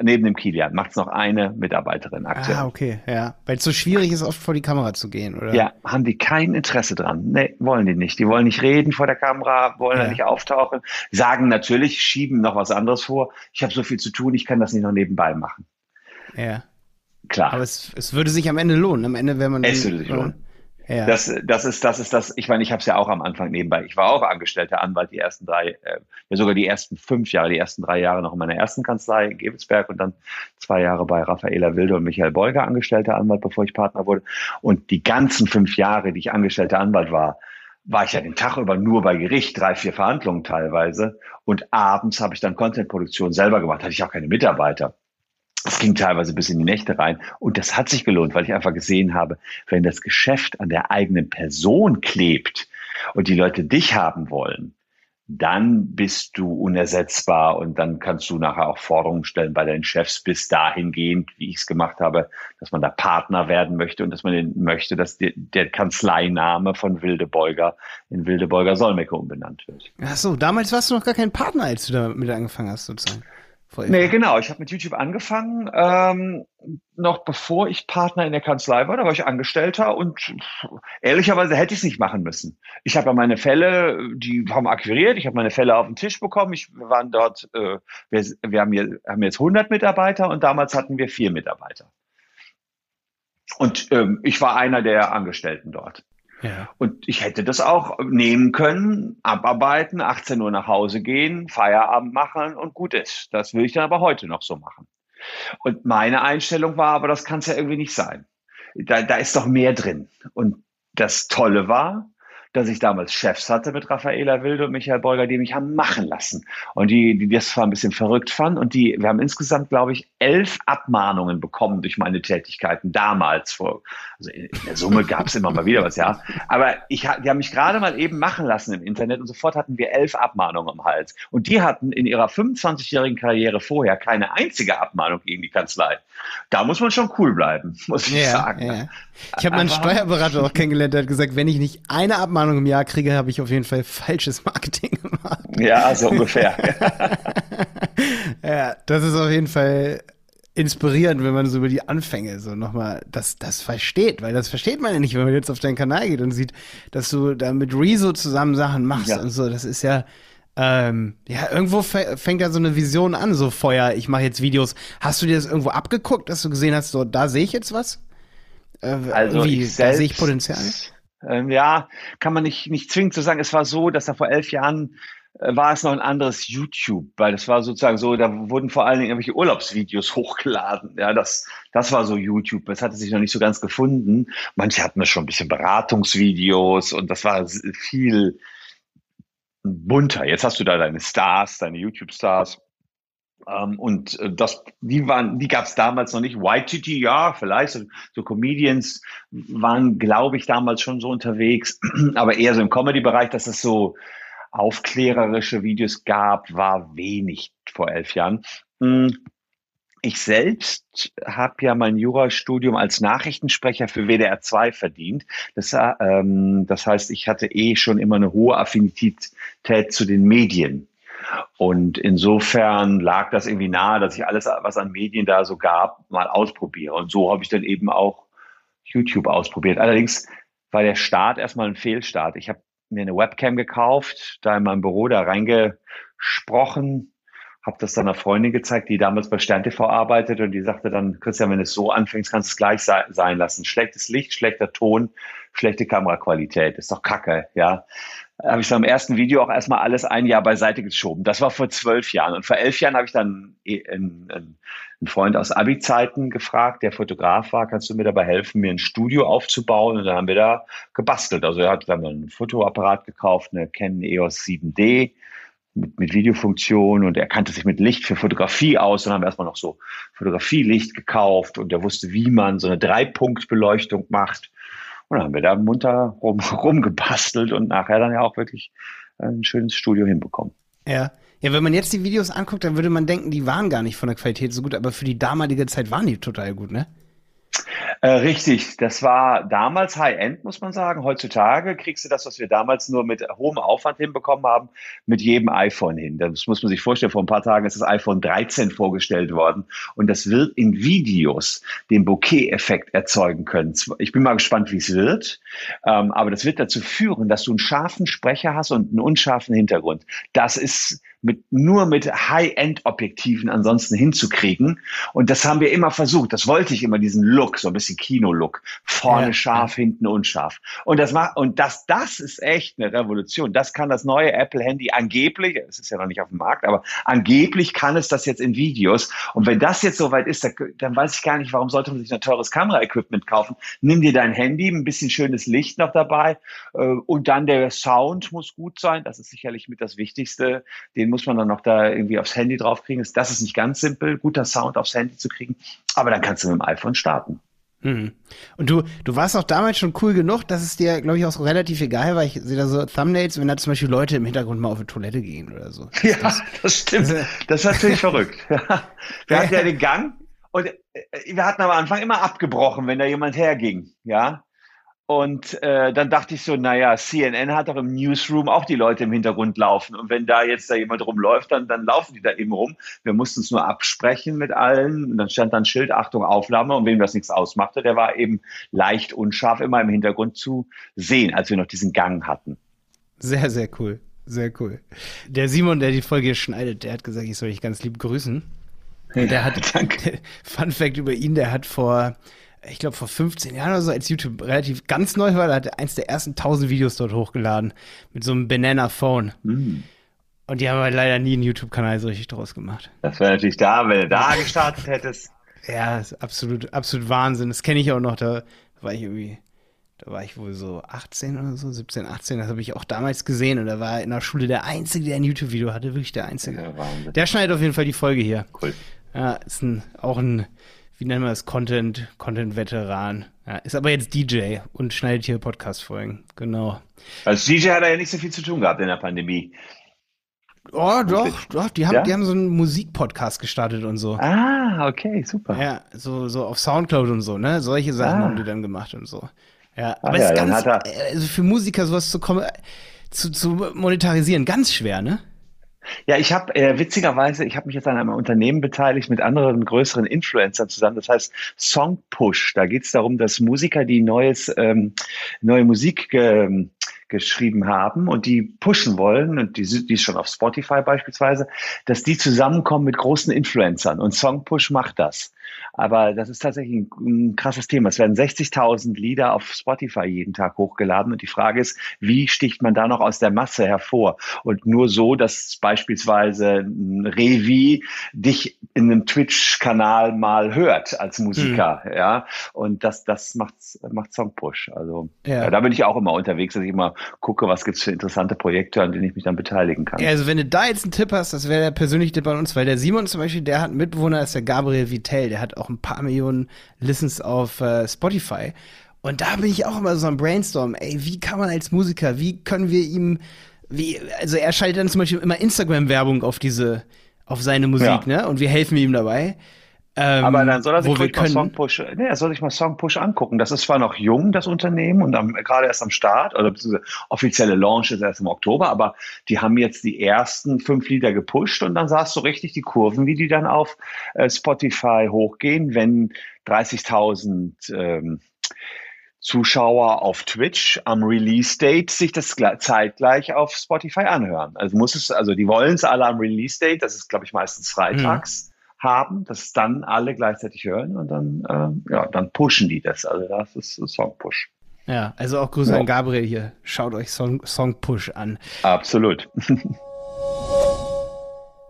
neben dem Kilian macht es noch eine Mitarbeiterin aktuell. Ah, okay, ja. Weil es so schwierig ist, oft vor die Kamera zu gehen, oder? Ja, haben die kein Interesse dran. Nee, wollen die nicht. Die wollen nicht reden vor der Kamera, wollen ja. nicht auftauchen, sagen natürlich, schieben noch was anderes vor. Ich habe so viel zu tun, ich kann das nicht noch nebenbei machen. Ja. Klar. Aber es, es würde sich am Ende lohnen. Am Ende, wenn man. Es würde sich lohnen. Ja. Das, das ist, das ist das, ich meine, ich habe es ja auch am Anfang nebenbei. Ich war auch angestellter Anwalt die ersten drei, äh, ja sogar die ersten fünf Jahre, die ersten drei Jahre noch in meiner ersten Kanzlei in Gebelsberg und dann zwei Jahre bei Raffaela Wilde und Michael Beuger angestellter Anwalt, bevor ich Partner wurde. Und die ganzen fünf Jahre, die ich angestellter Anwalt war, war ich ja den Tag über nur bei Gericht, drei, vier Verhandlungen teilweise. Und abends habe ich dann Contentproduktion selber gemacht, hatte ich auch keine Mitarbeiter. Es ging teilweise bis in die Nächte rein. Und das hat sich gelohnt, weil ich einfach gesehen habe, wenn das Geschäft an der eigenen Person klebt und die Leute dich haben wollen, dann bist du unersetzbar und dann kannst du nachher auch Forderungen stellen bei deinen Chefs bis dahingehend, wie ich es gemacht habe, dass man da Partner werden möchte und dass man möchte, dass die, der Kanzleiname von Wildebeuger in Wildebeuger Solmecke umbenannt wird. Ach so, damals warst du noch gar kein Partner, als du damit angefangen hast, sozusagen. Nee, genau. Ich habe mit YouTube angefangen, ähm, noch bevor ich Partner in der Kanzlei war. Da war ich Angestellter und ehrlicherweise hätte ich es nicht machen müssen. Ich habe ja meine Fälle, die haben akquiriert, ich habe meine Fälle auf den Tisch bekommen. Ich, wir waren dort, äh, wir, wir haben, hier, haben jetzt 100 Mitarbeiter und damals hatten wir vier Mitarbeiter. Und ähm, ich war einer der Angestellten dort. Und ich hätte das auch nehmen können, abarbeiten, 18 Uhr nach Hause gehen, Feierabend machen und gut ist. Das will ich dann aber heute noch so machen. Und meine Einstellung war, aber das kann es ja irgendwie nicht sein. Da, da ist doch mehr drin. Und das Tolle war, dass ich damals Chefs hatte mit Raffaela Wilde und Michael Beuger, die mich haben machen lassen. Und die, die das zwar ein bisschen verrückt fanden. Und die, wir haben insgesamt, glaube ich, elf Abmahnungen bekommen durch meine Tätigkeiten damals. Vor, also in der Summe gab es immer mal wieder was, ja. Aber ich, die haben mich gerade mal eben machen lassen im Internet und sofort hatten wir elf Abmahnungen am Hals. Und die hatten in ihrer 25-jährigen Karriere vorher keine einzige Abmahnung gegen die Kanzlei. Da muss man schon cool bleiben, muss ich ja, sagen. Ja. Ich habe meinen Steuerberater auch kennengelernt, der hat gesagt, wenn ich nicht eine Abmahnung im Jahr kriege, habe ich auf jeden Fall falsches Marketing gemacht. Ja, so ungefähr. ja, das ist auf jeden Fall inspirierend, wenn man so über die Anfänge so nochmal das, das versteht, weil das versteht man ja nicht, wenn man jetzt auf deinen Kanal geht und sieht, dass du da mit Rezo zusammen Sachen machst ja. und so. Das ist ja, ähm, ja, irgendwo fängt ja so eine Vision an, so Feuer, ich mache jetzt Videos. Hast du dir das irgendwo abgeguckt, dass du gesehen hast, so da sehe ich jetzt was? Äh, also wie, ich selbst, da sehe ich Potenzial? Ähm, ja, kann man nicht, nicht zwingend zu sagen. Es war so, dass da vor elf Jahren äh, war es noch ein anderes YouTube, weil das war sozusagen so, da wurden vor allen Dingen irgendwelche Urlaubsvideos hochgeladen. Ja, das, das war so YouTube. Das hatte sich noch nicht so ganz gefunden. Manche hatten schon ein bisschen Beratungsvideos und das war viel bunter. Jetzt hast du da deine Stars, deine YouTube-Stars. Ähm, und äh, das, die waren, die gab es damals noch nicht. YTT, ja, vielleicht. So, so Comedians waren, glaube ich, damals schon so unterwegs, aber eher so im Comedy-Bereich, dass es so aufklärerische Videos gab, war wenig vor elf Jahren. Hm. Ich selbst habe ja mein Jurastudium als Nachrichtensprecher für WDR 2 verdient. Das, ähm, das heißt, ich hatte eh schon immer eine hohe Affinität zu den Medien. Und insofern lag das irgendwie nahe, dass ich alles, was an Medien da so gab, mal ausprobiere. Und so habe ich dann eben auch YouTube ausprobiert. Allerdings war der Start erstmal ein Fehlstart. Ich habe mir eine Webcam gekauft, da in meinem Büro da reingesprochen, habe das dann einer Freundin gezeigt, die damals bei Stern TV arbeitet und die sagte dann, Christian, wenn es so anfängst, kannst du es gleich sein lassen. Schlechtes Licht, schlechter Ton, schlechte Kameraqualität, ist doch kacke, ja. Habe ich so im ersten Video auch erstmal alles ein Jahr beiseite geschoben. Das war vor zwölf Jahren. Und vor elf Jahren habe ich dann einen, einen Freund aus Abi-Zeiten gefragt, der Fotograf war, kannst du mir dabei helfen, mir ein Studio aufzubauen? Und dann haben wir da gebastelt. Also er hat dann einen Fotoapparat gekauft, eine Canon EOS 7D mit, mit Videofunktion und er kannte sich mit Licht für Fotografie aus. Dann haben wir erstmal noch so Fotografielicht gekauft und er wusste, wie man so eine Dreipunktbeleuchtung macht. Und dann haben wir da munter rum, rumgebastelt und nachher dann ja auch wirklich ein schönes Studio hinbekommen. Ja. Ja, wenn man jetzt die Videos anguckt, dann würde man denken, die waren gar nicht von der Qualität so gut, aber für die damalige Zeit waren die total gut, ne? Äh, richtig, das war damals High-End, muss man sagen. Heutzutage kriegst du das, was wir damals nur mit hohem Aufwand hinbekommen haben, mit jedem iPhone hin. Das muss man sich vorstellen. Vor ein paar Tagen ist das iPhone 13 vorgestellt worden und das wird in Videos den Bokeh-Effekt erzeugen können. Ich bin mal gespannt, wie es wird, ähm, aber das wird dazu führen, dass du einen scharfen Sprecher hast und einen unscharfen Hintergrund. Das ist mit, nur mit High-End-Objektiven ansonsten hinzukriegen. Und das haben wir immer versucht. Das wollte ich immer, diesen Look, so ein bisschen Kino-Look. Vorne ja, scharf, hinten unscharf. Und das macht, und das, das ist echt eine Revolution. Das kann das neue Apple-Handy angeblich, es ist ja noch nicht auf dem Markt, aber angeblich kann es das jetzt in Videos. Und wenn das jetzt soweit ist, dann, dann weiß ich gar nicht, warum sollte man sich ein teures Kamera-Equipment kaufen. Nimm dir dein Handy, ein bisschen schönes Licht noch dabei, äh, und dann der Sound muss gut sein. Das ist sicherlich mit das Wichtigste, den muss man dann noch da irgendwie aufs Handy draufkriegen. Das ist nicht ganz simpel, guter Sound aufs Handy zu kriegen, aber dann kannst du mit dem iPhone starten. Mhm. Und du, du warst auch damals schon cool genug, dass es dir, glaube ich, auch relativ egal war. Ich sehe da so Thumbnails, wenn da zum Beispiel Leute im Hintergrund mal auf die Toilette gehen oder so. Ja, das, das stimmt. Das, das ist natürlich verrückt. Wir hatten ja den Gang und äh, wir hatten am Anfang immer abgebrochen, wenn da jemand herging, ja. Und äh, dann dachte ich so, naja, CNN hat doch im Newsroom auch die Leute im Hintergrund laufen. Und wenn da jetzt da jemand rumläuft, dann, dann laufen die da eben rum. Wir mussten es nur absprechen mit allen. Und dann stand dann Schild, Achtung, Aufnahme. Und wem das nichts ausmachte, der war eben leicht unscharf immer im Hintergrund zu sehen, als wir noch diesen Gang hatten. Sehr, sehr cool. Sehr cool. Der Simon, der die Folge schneidet, der hat gesagt, ich soll dich ganz lieb grüßen. Der hat, danke. Fun Fact über ihn, der hat vor ich glaube, vor 15 Jahren oder so, als YouTube relativ ganz neu war, da hat er eins der ersten 1000 Videos dort hochgeladen. Mit so einem Banana-Phone. Mhm. Und die haben halt leider nie einen YouTube-Kanal so richtig draus gemacht. Das wäre natürlich da, wenn du da gestartet hättest. Ja, ist absolut, absolut Wahnsinn. Das kenne ich auch noch. Da war ich irgendwie, da war ich wohl so 18 oder so, 17, 18. Das habe ich auch damals gesehen. Und da war in der Schule der Einzige, der ein YouTube-Video hatte. Wirklich der Einzige. Ja, der schneidet auf jeden Fall die Folge hier. Cool. Ja, ist ein, auch ein wie nennen wir das, Content, Content-Veteran. Ja, ist aber jetzt DJ und schneidet hier Podcast-Folgen. Genau. Als DJ hat er ja nicht so viel zu tun gehabt in der Pandemie. Oh, doch, doch. Die haben, ja? die haben so einen Musikpodcast gestartet und so. Ah, okay, super. Ja, so, so auf Soundcloud und so, ne? Solche Sachen ah. haben die dann gemacht und so. Ja, aber es ja, ist ganz, also für Musiker sowas zu kommen, zu, zu monetarisieren, ganz schwer, ne? Ja, ich habe äh, witzigerweise, ich habe mich jetzt an einem Unternehmen beteiligt mit anderen größeren Influencern zusammen. Das heißt Song Push. Da geht es darum, dass Musiker, die neues, ähm, neue Musik ähm, geschrieben haben und die pushen wollen, und die, die ist schon auf Spotify beispielsweise, dass die zusammenkommen mit großen Influencern. Und Song Push macht das. Aber das ist tatsächlich ein, ein krasses Thema. Es werden 60.000 Lieder auf Spotify jeden Tag hochgeladen. Und die Frage ist, wie sticht man da noch aus der Masse hervor? Und nur so, dass beispielsweise ein Revi dich in einem Twitch-Kanal mal hört als Musiker. Mhm. Ja. Und das, das macht, macht Song Push. Also ja. ja. da bin ich auch immer unterwegs, dass ich immer gucke, was gibt's für interessante Projekte, an denen ich mich dann beteiligen kann. Ja, also wenn du da jetzt einen Tipp hast, das wäre der persönliche Tipp an uns, weil der Simon zum Beispiel, der hat einen Mitbewohner, ist der Gabriel Vitell, der hat auch ein paar Millionen Listens auf äh, Spotify. Und da bin ich auch immer so am Brainstorm, ey, wie kann man als Musiker, wie können wir ihm, wie, also er schaltet dann zum Beispiel immer Instagram-Werbung auf diese, auf seine Musik, ja. ne? Und wir helfen ihm dabei. Ähm, Aber dann soll er sich mal Songpush, nee, er soll sich mal Songpush angucken. Das ist zwar noch jung, das Unternehmen, und am, gerade erst am Start, oder beziehungsweise offizielle Launch ist erst im Oktober, aber die haben jetzt die ersten fünf Lieder gepusht und dann sahst du richtig die Kurven, wie die dann auf äh, Spotify hochgehen, wenn 30.000 ähm, Zuschauer auf Twitch am Release Date sich das zeitgleich auf Spotify anhören. Also muss es, also die wollen es alle am Release Date, das ist glaube ich meistens freitags. Mhm haben, das dann alle gleichzeitig hören und dann, äh, ja, dann pushen die das. Also das ist Song Push. Ja, also auch Grüße ja. an Gabriel hier. Schaut euch Song, Song Push an. Absolut.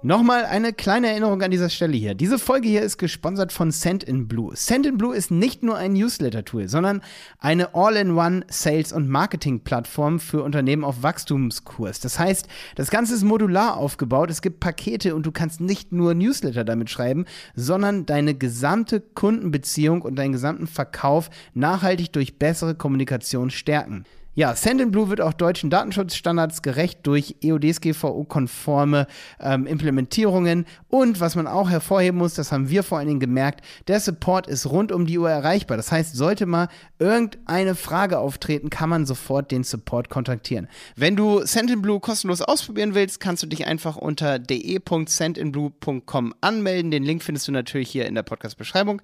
Nochmal eine kleine Erinnerung an dieser Stelle hier. Diese Folge hier ist gesponsert von Send in Blue. Send in Blue ist nicht nur ein Newsletter-Tool, sondern eine All-in-One Sales- und Marketing-Plattform für Unternehmen auf Wachstumskurs. Das heißt, das Ganze ist modular aufgebaut. Es gibt Pakete und du kannst nicht nur Newsletter damit schreiben, sondern deine gesamte Kundenbeziehung und deinen gesamten Verkauf nachhaltig durch bessere Kommunikation stärken. Ja, Sendinblue wird auch deutschen Datenschutzstandards gerecht durch EODSGVO-konforme ähm, Implementierungen. Und was man auch hervorheben muss, das haben wir vor allen Dingen gemerkt, der Support ist rund um die Uhr erreichbar. Das heißt, sollte mal irgendeine Frage auftreten, kann man sofort den Support kontaktieren. Wenn du Sendinblue kostenlos ausprobieren willst, kannst du dich einfach unter de.sendinblue.com anmelden. Den Link findest du natürlich hier in der Podcast-Beschreibung.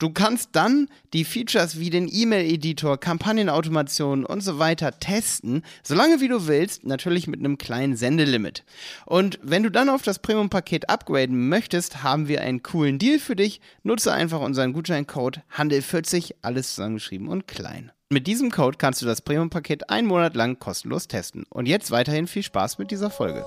Du kannst dann die Features wie den E-Mail-Editor, Kampagnenautomation und so weiter testen, solange wie du willst, natürlich mit einem kleinen Sendelimit. Und wenn du dann auf das Premium-Paket upgraden möchtest, haben wir einen coolen Deal für dich. Nutze einfach unseren Gutscheincode Handel40, alles zusammengeschrieben und klein. Mit diesem Code kannst du das Premium-Paket einen Monat lang kostenlos testen. Und jetzt weiterhin viel Spaß mit dieser Folge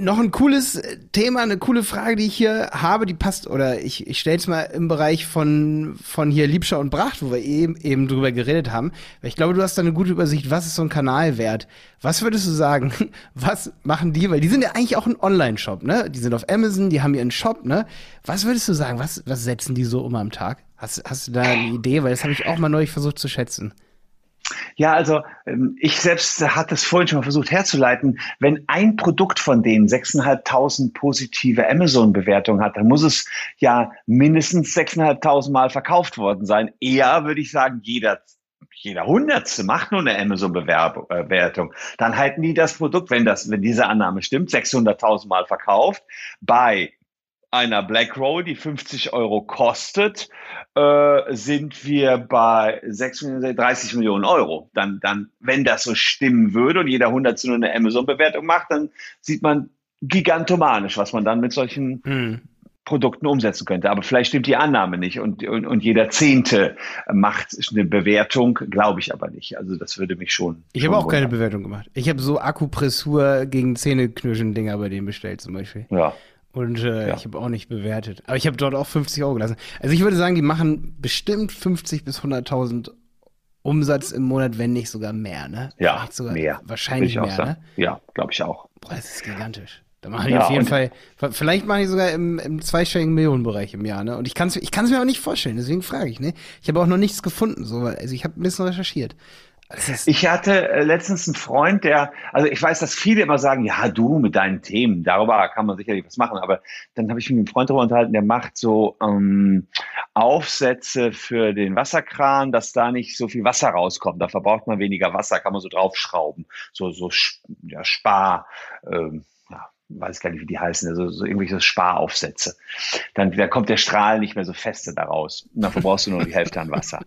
noch ein cooles Thema, eine coole Frage, die ich hier habe, die passt, oder ich, ich stelle es mal im Bereich von, von hier Liebscher und Bracht, wo wir eben, eben drüber geredet haben. Weil ich glaube, du hast da eine gute Übersicht, was ist so ein Kanal wert? Was würdest du sagen? Was machen die? Weil die sind ja eigentlich auch ein Online-Shop, ne? Die sind auf Amazon, die haben ihren Shop, ne? Was würdest du sagen? Was, was setzen die so um am Tag? Hast, hast du da eine Idee? Weil das habe ich auch mal neulich versucht zu schätzen. Ja, also ähm, ich selbst hatte es vorhin schon mal versucht herzuleiten. Wenn ein Produkt von denen 6.500 positive Amazon-Bewertungen hat, dann muss es ja mindestens 6.500 Mal verkauft worden sein. Eher würde ich sagen, jeder jeder Hundertste macht nur eine Amazon-Bewertung. Dann halten die das Produkt, wenn das, wenn diese Annahme stimmt, 600.000 Mal verkauft bei einer Black Roll, die 50 Euro kostet, äh, sind wir bei 36 Millionen Euro. Dann, dann, wenn das so stimmen würde und jeder Hundertste nur eine Amazon-Bewertung macht, dann sieht man gigantomanisch, was man dann mit solchen mhm. Produkten umsetzen könnte. Aber vielleicht stimmt die Annahme nicht und, und, und jeder Zehnte macht eine Bewertung, glaube ich aber nicht. Also das würde mich schon. Ich habe auch wundern. keine Bewertung gemacht. Ich habe so Akupressur gegen Zähneknirschen-Dinger bei denen bestellt zum Beispiel. Ja. Und äh, ja. ich habe auch nicht bewertet. Aber ich habe dort auch 50 Euro gelassen. Also ich würde sagen, die machen bestimmt 50 bis 100.000 Umsatz im Monat, wenn nicht sogar mehr, ne? Ja, sogar, mehr. Wahrscheinlich mehr, ne? Ja, glaube ich auch. Boah, das ist gigantisch. Da machen die ja, auf jeden Fall, vielleicht machen die sogar im, im zweistelligen Millionenbereich im Jahr, ne? Und ich kann es ich kann's mir auch nicht vorstellen, deswegen frage ich, ne? Ich habe auch noch nichts gefunden, so, also ich habe ein bisschen recherchiert. Ich hatte äh, letztens einen Freund, der, also ich weiß, dass viele immer sagen, ja, du mit deinen Themen, darüber kann man sicherlich was machen, aber dann habe ich mich mit einem Freund darüber unterhalten, der macht so ähm, Aufsätze für den Wasserkran, dass da nicht so viel Wasser rauskommt. Da verbraucht man weniger Wasser, kann man so draufschrauben, so so ja, Spar. Ähm, weiß gar nicht, wie die heißen, also so irgendwelche Sparaufsätze. Dann, da kommt der Strahl nicht mehr so feste daraus. Und dann verbrauchst du nur die Hälfte an Wasser.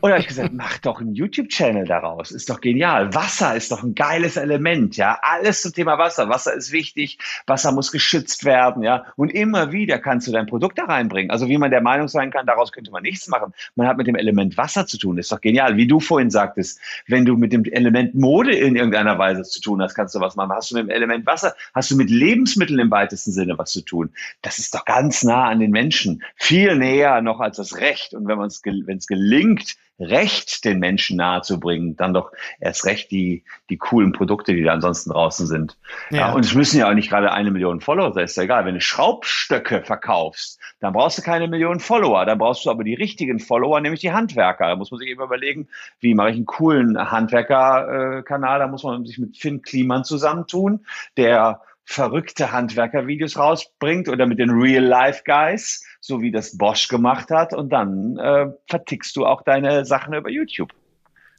Und habe ich gesagt, mach doch einen YouTube-Channel daraus. Ist doch genial. Wasser ist doch ein geiles Element, ja. Alles zum Thema Wasser. Wasser ist wichtig. Wasser muss geschützt werden, ja. Und immer wieder kannst du dein Produkt da reinbringen. Also wie man der Meinung sein kann, daraus könnte man nichts machen. Man hat mit dem Element Wasser zu tun. Ist doch genial. Wie du vorhin sagtest, wenn du mit dem Element Mode in irgendeiner Weise zu tun hast, kannst du was machen. Hast du mit dem Element Wasser, hast du mit Lebensmitteln im weitesten Sinne was zu tun. Das ist doch ganz nah an den Menschen. Viel näher noch als das Recht. Und wenn es wenn es gelingt, Recht den Menschen nahezubringen, dann doch erst recht die, die coolen Produkte, die da ansonsten draußen sind. Ja. ja und es müssen ja auch nicht gerade eine Million Follower sein, ist ja egal. Wenn du Schraubstöcke verkaufst, dann brauchst du keine Millionen Follower, dann brauchst du aber die richtigen Follower, nämlich die Handwerker. Da muss man sich eben überlegen, wie mache ich einen coolen Handwerkerkanal, da muss man sich mit Finn Kliman zusammentun, der verrückte Handwerkervideos rausbringt oder mit den Real-Life-Guys, so wie das Bosch gemacht hat. Und dann äh, vertickst du auch deine Sachen über YouTube.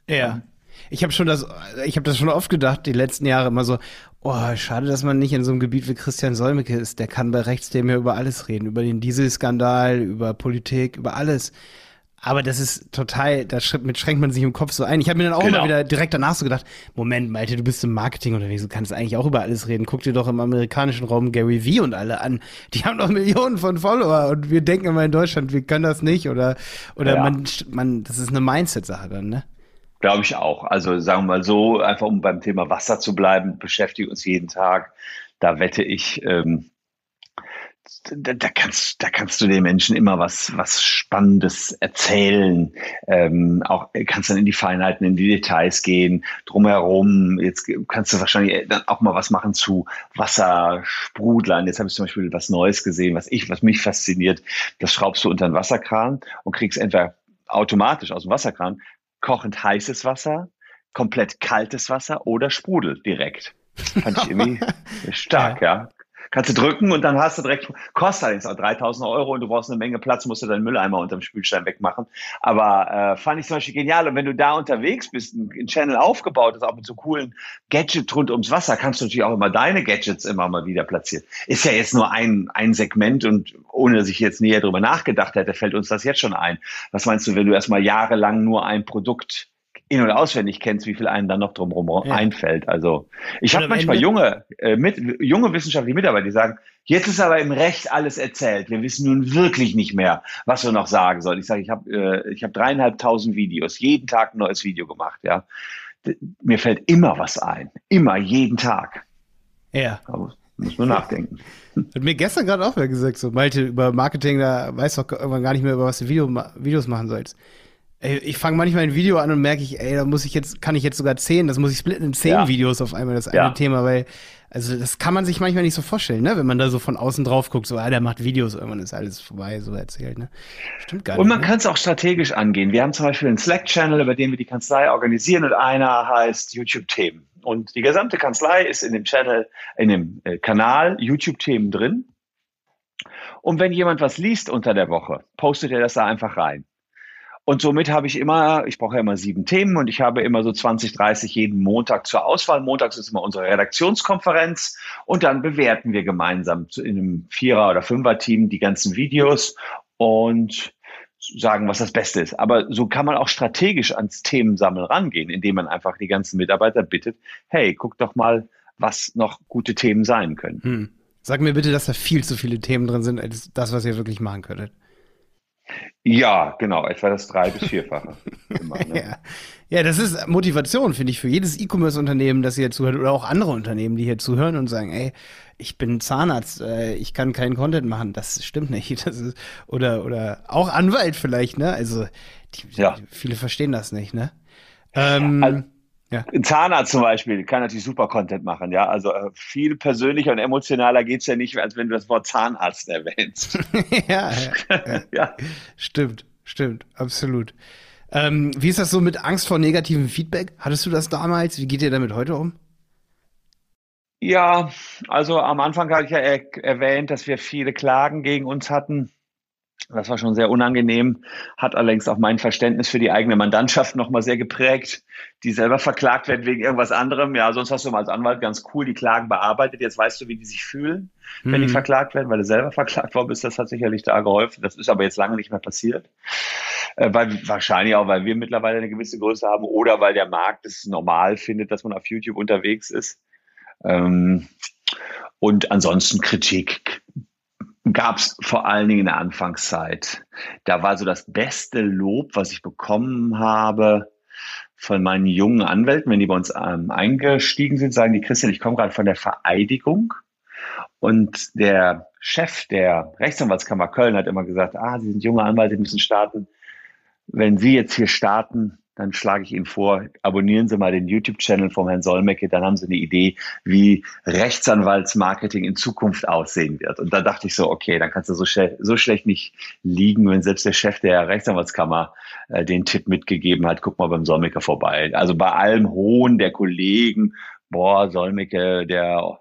Ja. Ich habe schon das, ich habe das schon oft gedacht, die letzten Jahre immer so, oh, schade, dass man nicht in so einem Gebiet wie Christian Solmecke ist. Der kann bei Rechtsthemen ja über alles reden, über den Dieselskandal, über Politik, über alles. Aber das ist total, da schränkt man sich im Kopf so ein. Ich habe mir dann auch genau. immer wieder direkt danach so gedacht, Moment, Malte, du bist im Marketing unterwegs, du kannst eigentlich auch über alles reden. Guck dir doch im amerikanischen Raum Gary Vee und alle an. Die haben doch Millionen von Follower und wir denken immer in Deutschland, wir können das nicht oder, oder ja. man, man, das ist eine Mindset-Sache dann, ne? Glaube ich auch. Also sagen wir mal so, einfach um beim Thema Wasser zu bleiben, beschäftigt uns jeden Tag. Da wette ich, ähm, da, da, kannst, da kannst du den Menschen immer was, was Spannendes erzählen. Ähm, auch kannst dann in die Feinheiten, in die Details gehen, drumherum. Jetzt kannst du wahrscheinlich dann auch mal was machen zu Wassersprudlern. Jetzt habe ich zum Beispiel was Neues gesehen, was ich, was mich fasziniert. Das schraubst du unter einen Wasserkran und kriegst entweder automatisch aus dem Wasserkran kochend heißes Wasser, komplett kaltes Wasser oder Sprudel direkt. Fand ich irgendwie stark, ja. ja kannst du drücken und dann hast du direkt, kostet allerdings auch 3000 Euro und du brauchst eine Menge Platz, musst du deinen Mülleimer unterm Spülstein wegmachen. Aber äh, fand ich zum Beispiel genial. Und wenn du da unterwegs bist, ein, ein Channel aufgebaut ist, auch mit so coolen Gadgets rund ums Wasser, kannst du natürlich auch immer deine Gadgets immer mal wieder platzieren. Ist ja jetzt nur ein, ein Segment und ohne dass ich jetzt näher drüber nachgedacht hätte, fällt uns das jetzt schon ein. Was meinst du, wenn du erstmal jahrelang nur ein Produkt in- und auswendig kennst, wie viel einem dann noch drumherum ja. einfällt. Also ich habe manchmal Ende junge, äh, mit, junge wissenschaftliche Mitarbeiter, die sagen, jetzt ist aber im Recht alles erzählt. Wir wissen nun wirklich nicht mehr, was wir noch sagen sollen. Ich sage, ich habe äh, ich hab dreieinhalbtausend Videos, jeden Tag ein neues Video gemacht. Ja, Mir fällt immer was ein. Immer, jeden Tag. Ja. Aber muss nur nachdenken. Hat mir gestern gerade auch wer gesagt, so Malte, über Marketing, da weißt du doch irgendwann gar nicht mehr, über was du Video, Videos machen sollst. Ey, ich fange manchmal ein Video an und merke ich, ey, da muss ich jetzt, kann ich jetzt sogar zehn, das muss ich splitten in zehn ja. Videos auf einmal, das eine ja. Thema, weil, also das kann man sich manchmal nicht so vorstellen, ne? Wenn man da so von außen drauf guckt, so, ah, der macht Videos, irgendwann ist alles vorbei, so erzählt, ne? Stimmt gar nicht. Und man ne? kann es auch strategisch angehen. Wir haben zum Beispiel einen Slack-Channel, über den wir die Kanzlei organisieren und einer heißt YouTube-Themen. Und die gesamte Kanzlei ist in dem Channel, in dem äh, Kanal YouTube-Themen drin. Und wenn jemand was liest unter der Woche, postet er das da einfach rein. Und somit habe ich immer, ich brauche ja immer sieben Themen und ich habe immer so 20, 30 jeden Montag zur Auswahl. Montags ist immer unsere Redaktionskonferenz und dann bewerten wir gemeinsam in einem Vierer- oder Fünfer-Team die ganzen Videos und sagen, was das Beste ist. Aber so kann man auch strategisch ans Themensammeln rangehen, indem man einfach die ganzen Mitarbeiter bittet, hey, guck doch mal, was noch gute Themen sein können. Hm. Sag mir bitte, dass da viel zu viele Themen drin sind, als das, was ihr wirklich machen könntet. Ja, genau, etwa das drei- bis vierfache. Immer, ne? ja. ja, das ist Motivation, finde ich, für jedes E-Commerce-Unternehmen, das hier zuhört, oder auch andere Unternehmen, die hier zuhören und sagen, ey, ich bin Zahnarzt, äh, ich kann keinen Content machen. Das stimmt nicht. Das ist, oder, oder auch Anwalt vielleicht, ne? Also, die, ja. viele verstehen das nicht, ne? Ähm, also, ja. Ein Zahnarzt zum Beispiel kann natürlich super Content machen, ja. Also äh, viel persönlicher und emotionaler geht's ja nicht, als wenn du das Wort Zahnarzt erwähnst. ja, ja, ja. Stimmt, stimmt, absolut. Ähm, wie ist das so mit Angst vor negativem Feedback? Hattest du das damals? Wie geht ihr damit heute um? Ja, also am Anfang habe ich ja er erwähnt, dass wir viele Klagen gegen uns hatten. Das war schon sehr unangenehm, hat allerdings auch mein Verständnis für die eigene Mandantschaft nochmal sehr geprägt, die selber verklagt werden wegen irgendwas anderem. Ja, sonst hast du mal als Anwalt ganz cool die Klagen bearbeitet. Jetzt weißt du, wie die sich fühlen, mhm. wenn die mhm. verklagt werden, weil du selber verklagt worden bist. Das hat sicherlich da geholfen. Das ist aber jetzt lange nicht mehr passiert. Äh, weil, wahrscheinlich auch, weil wir mittlerweile eine gewisse Größe haben oder weil der Markt es normal findet, dass man auf YouTube unterwegs ist. Ähm, und ansonsten Kritik gab es vor allen Dingen in der Anfangszeit. Da war so das beste Lob, was ich bekommen habe von meinen jungen Anwälten, wenn die bei uns ähm, eingestiegen sind, sagen die Christian, ich komme gerade von der Vereidigung. Und der Chef der Rechtsanwaltskammer Köln hat immer gesagt, ah, Sie sind junge Anwälte, müssen starten. Wenn Sie jetzt hier starten, dann schlage ich Ihnen vor, abonnieren Sie mal den YouTube-Channel vom Herrn Solmecke, dann haben Sie eine Idee, wie Rechtsanwaltsmarketing in Zukunft aussehen wird. Und da dachte ich so, okay, dann kannst du so, schle so schlecht nicht liegen, wenn selbst der Chef der Rechtsanwaltskammer äh, den Tipp mitgegeben hat, guck mal beim Solmecke vorbei. Also bei allem Hohn der Kollegen, boah, Solmecke, der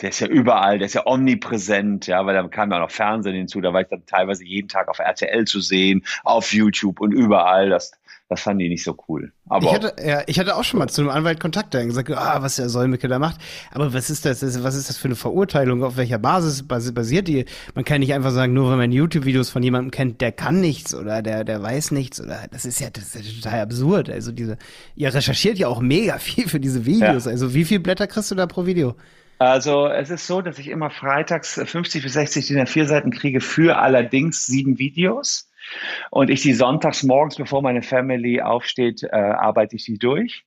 der ist ja überall, der ist ja omnipräsent, ja, weil da kam ja auch noch Fernsehen hinzu, da war ich dann teilweise jeden Tag auf RTL zu sehen, auf YouTube und überall. Das, das fanden die nicht so cool. Aber ich hatte, ja, ich hatte auch schon mal zu einem Anwalt Kontakt, der gesagt, ah, was der Säumecke da macht. Aber was ist das? Was ist das für eine Verurteilung? Auf welcher Basis basiert die? Man kann nicht einfach sagen, nur weil man YouTube-Videos von jemandem kennt, der kann nichts oder der, der weiß nichts oder das ist ja, das ist ja total absurd. Also diese, ihr recherchiert ja auch mega viel für diese Videos. Ja. Also wie viele Blätter kriegst du da pro Video? Also es ist so, dass ich immer freitags 50 bis 60 DIN A4 Seiten kriege für allerdings sieben Videos. Und ich die sonntags morgens, bevor meine Family aufsteht, äh, arbeite ich die durch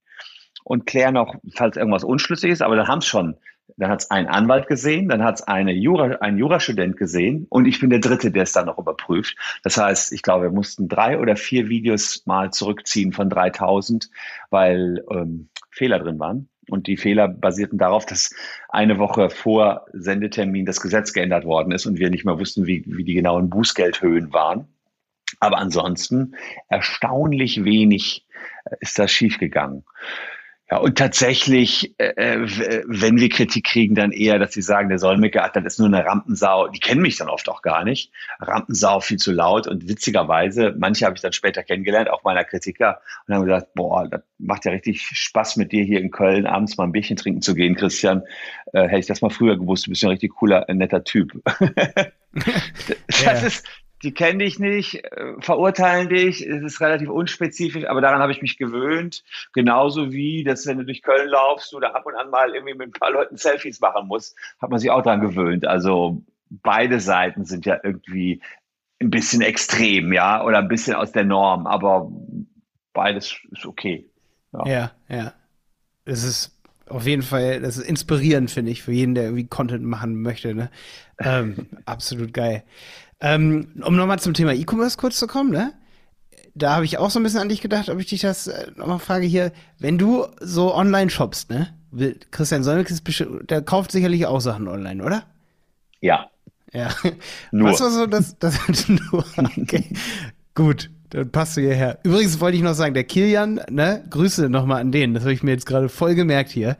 und kläre noch, falls irgendwas unschlüssig ist. Aber dann haben es schon, dann hat es ein Anwalt gesehen, dann hat es eine Jura, ein Jurastudent gesehen und ich bin der Dritte, der es dann noch überprüft. Das heißt, ich glaube, wir mussten drei oder vier Videos mal zurückziehen von 3000, weil ähm, Fehler drin waren. Und die Fehler basierten darauf, dass eine Woche vor Sendetermin das Gesetz geändert worden ist und wir nicht mehr wussten, wie, wie die genauen Bußgeldhöhen waren. Aber ansonsten erstaunlich wenig äh, ist das schiefgegangen. Ja, und tatsächlich, äh, äh wenn wir Kritik kriegen, dann eher, dass sie sagen, der Solmecke, das ist nur eine Rampensau. Die kennen mich dann oft auch gar nicht. Rampensau viel zu laut und witzigerweise, manche habe ich dann später kennengelernt, auch meiner Kritiker, und haben gesagt, boah, das macht ja richtig Spaß mit dir hier in Köln abends mal ein Bierchen trinken zu gehen, Christian. Äh, hätte ich das mal früher gewusst, du bist ja ein richtig cooler, netter Typ. das ja. ist, die kennen dich nicht, äh, verurteilen dich, es ist relativ unspezifisch, aber daran habe ich mich gewöhnt. Genauso wie, dass wenn du durch Köln laufst, da ab und an mal irgendwie mit ein paar Leuten Selfies machen musst, hat man sich auch daran gewöhnt. Also beide Seiten sind ja irgendwie ein bisschen extrem, ja, oder ein bisschen aus der Norm, aber beides ist okay. Ja, ja. ja. Es ist auf jeden Fall, das ist inspirierend, finde ich, für jeden, der irgendwie Content machen möchte. Ne? Ähm, absolut geil. Ähm, um nochmal zum Thema E-Commerce kurz zu kommen, ne? Da habe ich auch so ein bisschen an dich gedacht, ob ich dich das äh, nochmal frage hier. Wenn du so online shoppst, ne? Christian Solmix der kauft sicherlich auch Sachen online, oder? Ja. Ja. Nur. Was war so das, das nur? Okay. Gut, dann passt du hierher. Übrigens wollte ich noch sagen, der Kilian, ne, Grüße nochmal an den, das habe ich mir jetzt gerade voll gemerkt hier.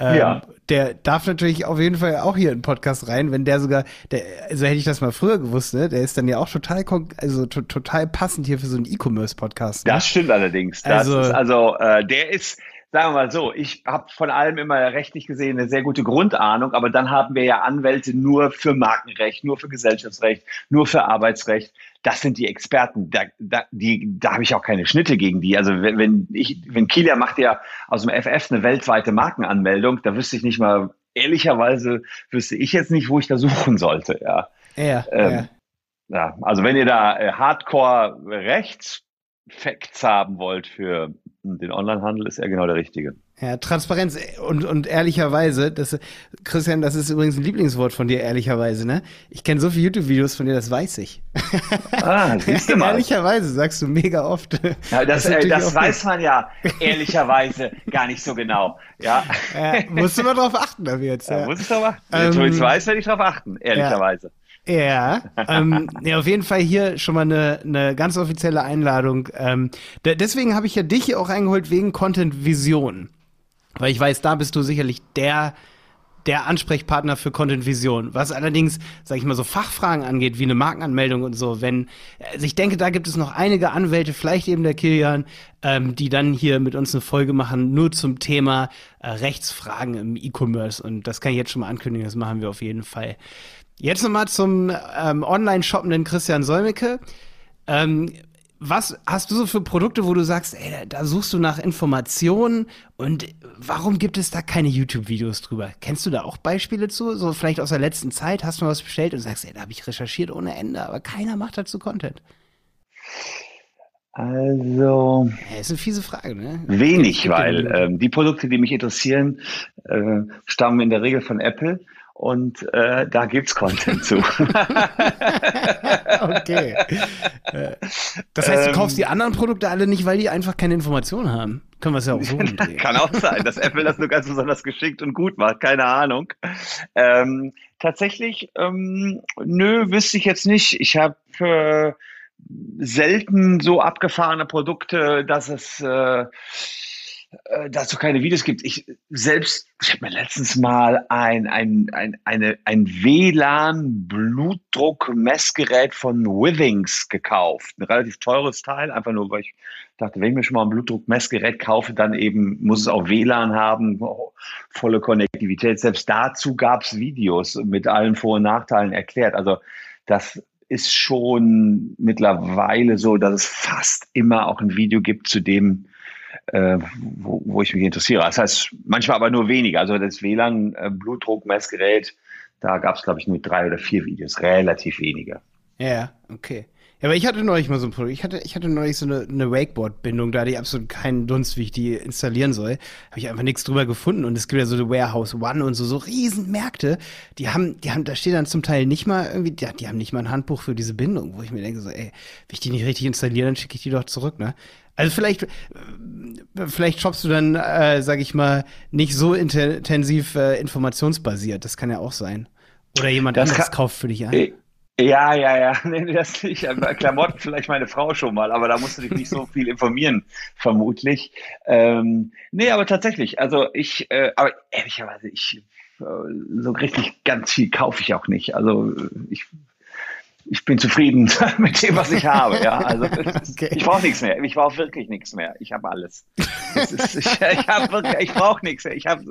Ähm, ja. Der darf natürlich auf jeden Fall auch hier in den Podcast rein, wenn der sogar, der, also hätte ich das mal früher gewusst, ne? Der ist dann ja auch total, also total passend hier für so einen E-Commerce-Podcast. Ne? Das stimmt allerdings. Das also, ist, also äh, der ist, sagen wir mal so, ich habe von allem immer rechtlich gesehen eine sehr gute Grundahnung, aber dann haben wir ja Anwälte nur für Markenrecht, nur für Gesellschaftsrecht, nur für Arbeitsrecht. Das sind die Experten. Da, da, die, da habe ich auch keine Schnitte gegen die. Also wenn, wenn ich, wenn Kilia macht ja aus dem FF eine weltweite Markenanmeldung, da wüsste ich nicht mal, ehrlicherweise wüsste ich jetzt nicht, wo ich da suchen sollte. Ja. Ja, ähm, ja. ja. also wenn ihr da äh, Hardcore rechts Facts haben wollt für den Onlinehandel, ist er genau der Richtige. Ja, Transparenz und, und ehrlicherweise, das, Christian, das ist übrigens ein Lieblingswort von dir, ehrlicherweise, ne? Ich kenne so viele YouTube-Videos von dir, das weiß ich. Ah, siehst du mal. ehrlicherweise sagst du mega oft. Ja, das, das, äh, das weiß man ja ehrlicherweise gar nicht so genau. Ja. ja musst du mal drauf achten, ab jetzt. Ja, ja. muss ich drauf achten. Ähm, Wenn ich weiß, werde ich drauf achten, ehrlicherweise. Ja. Ja, ähm, ja, auf jeden Fall hier schon mal eine, eine ganz offizielle Einladung. Ähm, deswegen habe ich ja dich hier auch eingeholt wegen Content Vision. Weil ich weiß, da bist du sicherlich der, der Ansprechpartner für Content Vision. Was allerdings, sag ich mal, so Fachfragen angeht, wie eine Markenanmeldung und so, wenn, also ich denke, da gibt es noch einige Anwälte, vielleicht eben der Kilian, ähm, die dann hier mit uns eine Folge machen, nur zum Thema äh, Rechtsfragen im E-Commerce. Und das kann ich jetzt schon mal ankündigen, das machen wir auf jeden Fall. Jetzt nochmal zum ähm, online-shoppenden Christian Solmecke. Ähm, was hast du so für Produkte, wo du sagst, ey, da suchst du nach Informationen und warum gibt es da keine YouTube-Videos drüber? Kennst du da auch Beispiele zu? So vielleicht aus der letzten Zeit hast du was bestellt und sagst, ey, da habe ich recherchiert ohne Ende, aber keiner macht dazu Content. Also. Ja, ist eine fiese Frage, ne? Wenig, weil ähm, die Produkte, die mich interessieren, äh, stammen in der Regel von Apple und äh, da gibt's Content zu. okay. Äh, das heißt, du kaufst die ähm. anderen Produkte alle nicht, weil die einfach keine Informationen haben. Können wir es ja auch so umdrehen. Kann auch sein, dass Apple das nur ganz besonders geschickt und gut macht. Keine Ahnung. Ähm, tatsächlich, ähm, nö, wüsste ich jetzt nicht. Ich habe äh, selten so abgefahrene Produkte, dass es äh, äh, dazu keine Videos gibt. Ich selbst, ich habe mir letztens mal ein, ein, ein, ein WLAN-Blutdruck-Messgerät von Withings gekauft. Ein relativ teures Teil, einfach nur, weil ich dachte, wenn ich mir schon mal ein Blutdruck-Messgerät kaufe, dann eben muss es auch WLAN haben, volle Konnektivität. Selbst dazu gab es Videos mit allen Vor- und Nachteilen erklärt. Also das ist schon mittlerweile so, dass es fast immer auch ein Video gibt zu dem, äh, wo, wo ich mich interessiere. Das heißt, manchmal aber nur weniger. Also das WLAN, äh, da gab es, glaube ich, nur drei oder vier Videos, relativ wenige. Ja, okay. Ja, aber ich hatte neulich mal so ein Produkt. Ich hatte, ich hatte neulich so eine, eine Wakeboard-Bindung, da hatte ich absolut keinen Dunst, wie ich die installieren soll. Habe ich einfach nichts drüber gefunden. Und es gibt ja so eine Warehouse One und so, so riesen Märkte. Die haben, die haben, da steht dann zum Teil nicht mal irgendwie, die, die haben nicht mal ein Handbuch für diese Bindung, wo ich mir denke, so, ey, wenn ich die nicht richtig installiere, dann schicke ich die doch zurück, ne? Also vielleicht, vielleicht shoppst du dann, äh, sag ich mal, nicht so intensiv äh, informationsbasiert. Das kann ja auch sein. Oder jemand das anderes kann, kauft für dich ein. Äh, ja, ja, ja. Nee, das nicht. Klamotten vielleicht meine Frau schon mal, aber da musst du dich nicht so viel informieren, vermutlich. Ähm, nee, aber tatsächlich. Also ich, äh, aber ehrlicherweise, ich äh, so richtig ganz viel kaufe ich auch nicht. Also ich ich bin zufrieden mit dem, was ich habe. Ja, also okay. ich brauche nichts mehr. Ich brauche wirklich nichts mehr. Ich habe alles. Ist, ich ich, hab wirklich, ich brauche nichts mehr. Ich habe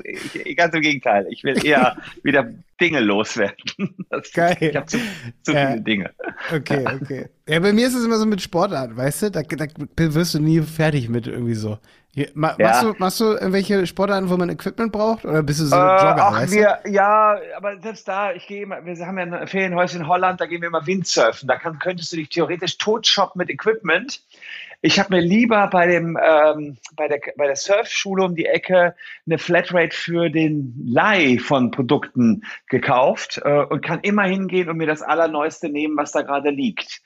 ganz im Gegenteil. Ich will eher wieder Dinge loswerden. Das. Ich habe zu, zu ja. viele Dinge. Okay, okay. Ja, bei mir ist es immer so mit Sportart, weißt du? Da, da wirst du nie fertig mit irgendwie so. Ma ja. machst, du, machst du irgendwelche Sportarten, wo man Equipment braucht? Oder bist du so äh, Jogger, ach, weißt wir, du? Ja, aber selbst da, ich gehe immer, wir haben ja ein Ferienhäuschen in Holland, da gehen wir immer Windsurfen. Da kann, könntest du dich theoretisch totshoppen mit Equipment. Ich habe mir lieber bei dem ähm, bei der bei der Surfschule um die Ecke eine Flatrate für den Leih von Produkten gekauft äh, und kann immer hingehen und mir das allerneueste nehmen, was da gerade liegt.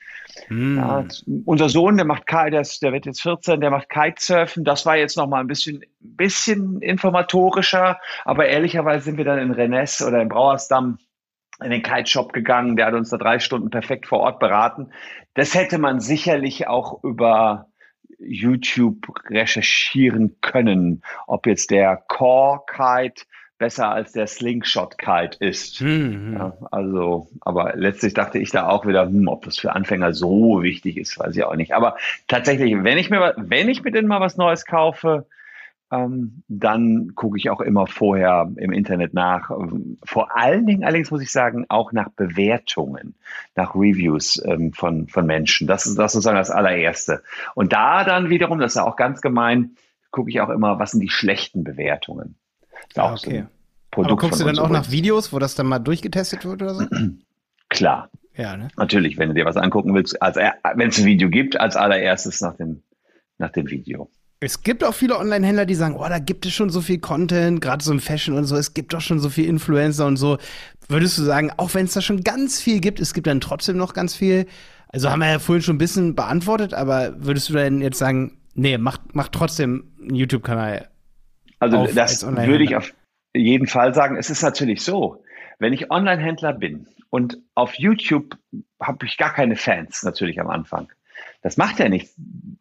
Hm. Ja, unser Sohn, der macht der, ist, der wird jetzt 14, der macht Kitesurfen. Das war jetzt noch mal ein bisschen bisschen informatorischer, aber ehrlicherweise sind wir dann in Rennes oder in Brauersdamm in den Kite-Shop gegangen, der hat uns da drei Stunden perfekt vor Ort beraten. Das hätte man sicherlich auch über YouTube recherchieren können, ob jetzt der Core Kite besser als der Slingshot Kite ist. Mhm. Ja, also, aber letztlich dachte ich da auch wieder, hm, ob das für Anfänger so wichtig ist, weiß ich auch nicht. Aber tatsächlich, wenn ich mir, wenn ich mir denn mal was Neues kaufe, dann gucke ich auch immer vorher im Internet nach. Vor allen Dingen allerdings muss ich sagen, auch nach Bewertungen, nach Reviews ähm, von, von Menschen. Das ist, das ist sozusagen das allererste. Und da dann wiederum, das ist ja auch ganz gemein, gucke ich auch immer, was sind die schlechten Bewertungen. Ah, okay. So Aber guckst du dann auch nach Videos, wo das dann mal durchgetestet wird oder so? Klar. Ja, ne? Natürlich, wenn du dir was angucken willst, als, wenn es ein Video gibt, als allererstes nach dem, nach dem Video. Es gibt auch viele Online-Händler, die sagen, oh, da gibt es schon so viel Content, gerade so im Fashion und so, es gibt doch schon so viel Influencer und so. Würdest du sagen, auch wenn es da schon ganz viel gibt, es gibt dann trotzdem noch ganz viel? Also haben wir ja vorhin schon ein bisschen beantwortet, aber würdest du denn jetzt sagen, nee, mach, mach trotzdem einen YouTube-Kanal? Also auf, das würde ich auf jeden Fall sagen. Es ist natürlich so, wenn ich Online-Händler bin und auf YouTube habe ich gar keine Fans natürlich am Anfang. Das macht ja nichts.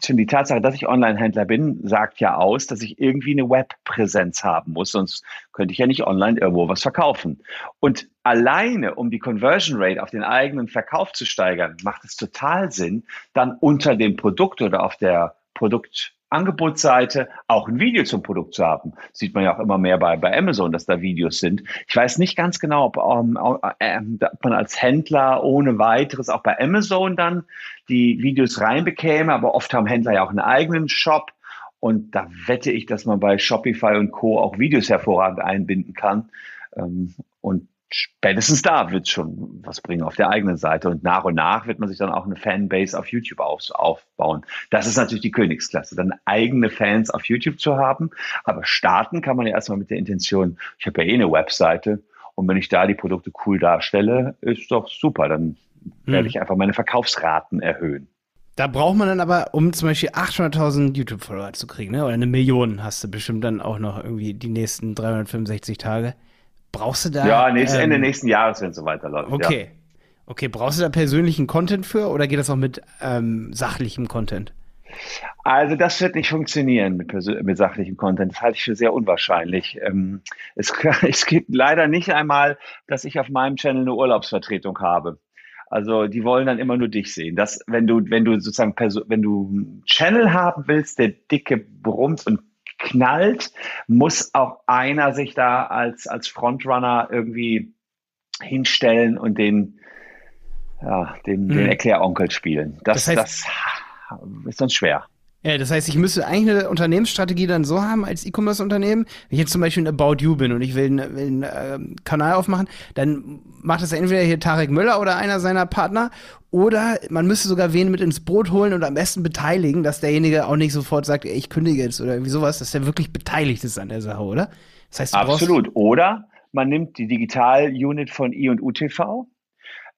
Schon die Tatsache, dass ich Online-Händler bin, sagt ja aus, dass ich irgendwie eine Webpräsenz haben muss, sonst könnte ich ja nicht online irgendwo was verkaufen. Und alleine, um die Conversion Rate auf den eigenen Verkauf zu steigern, macht es total Sinn, dann unter dem Produkt oder auf der Produkt Angebotsseite auch ein Video zum Produkt zu haben. Sieht man ja auch immer mehr bei, bei Amazon, dass da Videos sind. Ich weiß nicht ganz genau, ob, um, äh, ob man als Händler ohne weiteres auch bei Amazon dann die Videos reinbekäme, aber oft haben Händler ja auch einen eigenen Shop. Und da wette ich, dass man bei Shopify und Co. auch Videos hervorragend einbinden kann. Ähm, und spätestens da wird es schon was bringen auf der eigenen Seite. Und nach und nach wird man sich dann auch eine Fanbase auf YouTube auf, aufbauen. Das ist natürlich die Königsklasse, dann eigene Fans auf YouTube zu haben. Aber starten kann man ja erstmal mit der Intention, ich habe ja eh eine Webseite und wenn ich da die Produkte cool darstelle, ist doch super. Dann werde hm. ich einfach meine Verkaufsraten erhöhen. Da braucht man dann aber, um zum Beispiel 800.000 YouTube-Follower zu kriegen, ne? oder eine Million hast du bestimmt dann auch noch irgendwie die nächsten 365 Tage. Brauchst du da. Ja, nächst, ähm, Ende nächsten Jahres, wenn es so weiterläuft. Okay. Ja. Okay, brauchst du da persönlichen Content für oder geht das auch mit ähm, sachlichem Content? Also das wird nicht funktionieren mit, mit sachlichem Content. Das halte ich für sehr unwahrscheinlich. Ähm, es, es gibt leider nicht einmal, dass ich auf meinem Channel eine Urlaubsvertretung habe. Also die wollen dann immer nur dich sehen. Das, wenn du, wenn du sozusagen, wenn du einen Channel haben willst, der dicke brummt und knallt, muss auch einer sich da als, als Frontrunner irgendwie hinstellen und den, ja, den, mhm. den Erkläronkel spielen. Das, das, heißt, das ist sonst schwer. Ja, das heißt, ich müsste eigentlich eine Unternehmensstrategie dann so haben als E-Commerce-Unternehmen. Wenn ich jetzt zum Beispiel ein About You bin und ich will einen, will einen äh, Kanal aufmachen, dann macht das entweder hier Tarek Müller oder einer seiner Partner oder man müsste sogar wen mit ins Boot holen und am besten beteiligen, dass derjenige auch nicht sofort sagt, ey, ich kündige jetzt oder irgendwie sowas, dass der wirklich beteiligt ist an der Sache, oder? Das heißt, Absolut. Oder man nimmt die Digital-Unit von I und UTV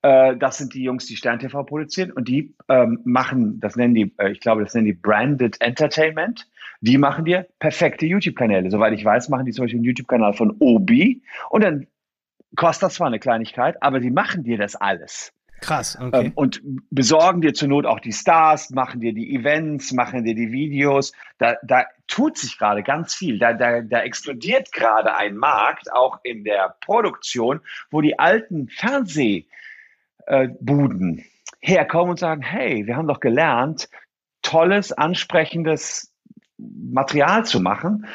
äh, das sind die Jungs, die Stern TV produzieren und die ähm, machen, das nennen die, äh, ich glaube, das nennen die Branded Entertainment. Die machen dir perfekte YouTube-Kanäle. Soweit ich weiß, machen die zum Beispiel einen YouTube-Kanal von Obi und dann kostet das zwar eine Kleinigkeit, aber die machen dir das alles. Krass, okay. Ähm, und besorgen dir zur Not auch die Stars, machen dir die Events, machen dir die Videos. Da, da tut sich gerade ganz viel. Da, da, da explodiert gerade ein Markt, auch in der Produktion, wo die alten Fernseh- äh, Buden herkommen und sagen, hey, wir haben doch gelernt, tolles, ansprechendes Material zu machen.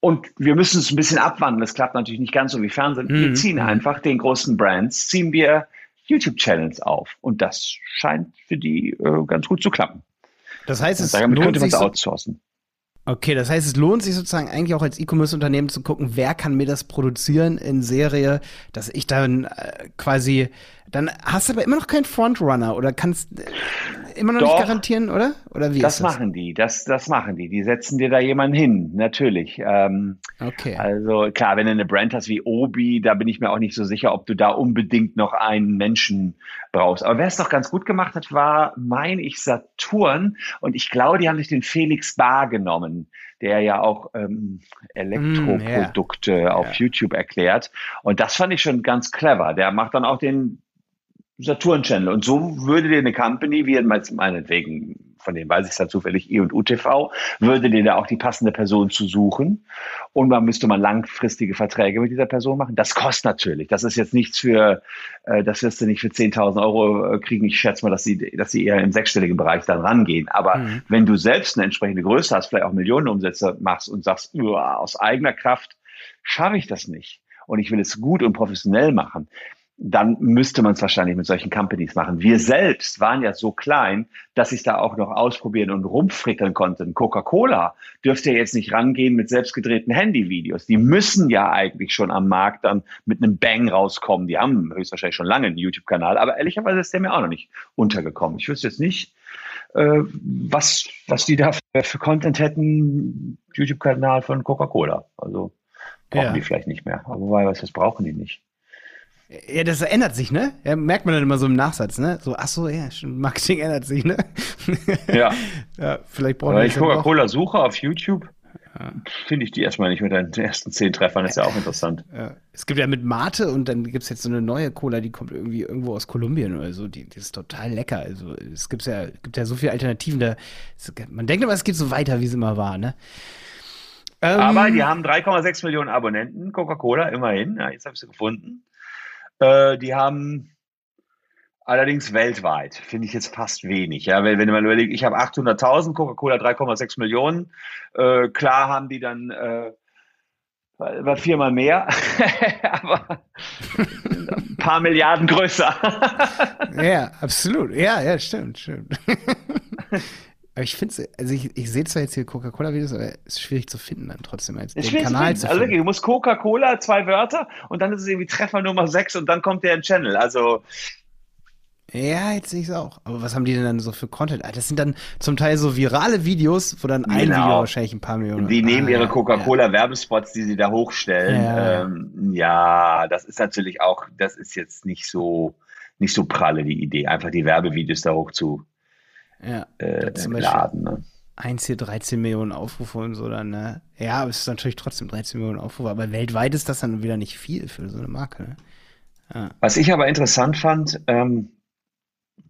Und wir müssen es ein bisschen abwandeln. Das klappt natürlich nicht ganz so wie Fernsehen. Mhm. Wir ziehen einfach den großen Brands, ziehen wir YouTube-Channels auf. Und das scheint für die äh, ganz gut zu klappen. Das heißt, es damit lohnt könnte man es outsourcen. Okay, das heißt, es lohnt sich sozusagen eigentlich auch als E-Commerce-Unternehmen zu gucken, wer kann mir das produzieren in Serie, dass ich dann äh, quasi dann hast du aber immer noch keinen Frontrunner oder kannst äh, immer noch Doch, nicht garantieren, oder? Oder wie das, das machen die, das, das machen die. Die setzen dir da jemanden hin, natürlich. Ähm, okay. Also klar, wenn du eine Brand hast wie Obi, da bin ich mir auch nicht so sicher, ob du da unbedingt noch einen Menschen brauchst. Aber wer es doch ganz gut gemacht hat, war, meine ich, Saturn. Und ich glaube, die haben sich den Felix Bar genommen der ja auch ähm, Elektroprodukte mm, yeah. auf yeah. YouTube erklärt. Und das fand ich schon ganz clever. Der macht dann auch den Saturn-Channel. Und so würde dir eine Company, wie meinetwegen, von dem weiß ich es dann zufällig, E und UTV, würde dir da auch die passende Person zu suchen. Und man müsste man langfristige Verträge mit dieser Person machen. Das kostet natürlich. Das ist jetzt nichts für, äh, das wirst du nicht für 10.000 Euro äh, kriegen. Ich schätze mal, dass sie, dass sie eher im sechsstelligen Bereich dann rangehen. Aber mhm. wenn du selbst eine entsprechende Größe hast, vielleicht auch Millionenumsätze machst und sagst, aus eigener Kraft schaffe ich das nicht und ich will es gut und professionell machen, dann müsste man es wahrscheinlich mit solchen Companies machen. Wir selbst waren ja so klein, dass ich da auch noch ausprobieren und rumfrickeln konnte. Coca-Cola dürfte ja jetzt nicht rangehen mit selbstgedrehten Handyvideos. Die müssen ja eigentlich schon am Markt dann mit einem Bang rauskommen. Die haben höchstwahrscheinlich schon lange einen YouTube-Kanal, aber ehrlicherweise ist der mir auch noch nicht untergekommen. Ich wüsste jetzt nicht, äh, was, was die da für, für Content hätten. YouTube-Kanal von Coca-Cola. Also brauchen ja. die vielleicht nicht mehr. Aber wobei, was, das brauchen die nicht. Ja, das ändert sich, ne? Ja, merkt man dann immer so im Nachsatz, ne? So, ach so, ja, Marketing ändert sich, ne? Ja. ja vielleicht brauchen wir. ich Coca-Cola suche auf YouTube, ja. finde ich die erstmal nicht mit deinen ersten zehn Treffern, ist ja auch interessant. Ja. Es gibt ja mit Mate und dann gibt es jetzt so eine neue Cola, die kommt irgendwie irgendwo aus Kolumbien oder so, die, die ist total lecker. Also es gibt ja, gibt ja so viele Alternativen da. Man denkt immer, es geht so weiter, wie es immer war, ne? Aber die haben 3,6 Millionen Abonnenten, Coca-Cola, immerhin. Ja, jetzt habe ich sie gefunden. Äh, die haben allerdings weltweit, finde ich jetzt fast wenig. Ja, wenn, wenn man überlegt, ich habe 800.000, Coca-Cola 3,6 Millionen. Äh, klar haben die dann äh, war viermal mehr, aber ein paar Milliarden größer. ja, absolut. Ja, ja, stimmt, stimmt. Aber ich finde also ich, ich sehe zwar jetzt hier Coca-Cola-Videos, aber es ist schwierig zu finden dann trotzdem. Als den Kanal zu, finden. Also du musst Coca-Cola, zwei Wörter und dann ist es irgendwie Treffer Nummer sechs und dann kommt der in Channel. Also. Ja, jetzt sehe ich es auch. Aber was haben die denn dann so für Content? Ah, das sind dann zum Teil so virale Videos, wo dann ein genau. Video wahrscheinlich ein paar Millionen. Die nehmen ah, ihre Coca-Cola-Werbespots, die sie da hochstellen. Ja. Ähm, ja, das ist natürlich auch, das ist jetzt nicht so, nicht so pralle, die Idee, einfach die Werbevideos da hoch zu, ja, äh, zum Laden. Ne? Eins hier 13 Millionen Aufrufe und so dann, ne? Ja, aber es ist natürlich trotzdem 13 Millionen Aufrufe, aber weltweit ist das dann wieder nicht viel für so eine Marke. Ne? Ja. Was ich aber interessant fand, ähm,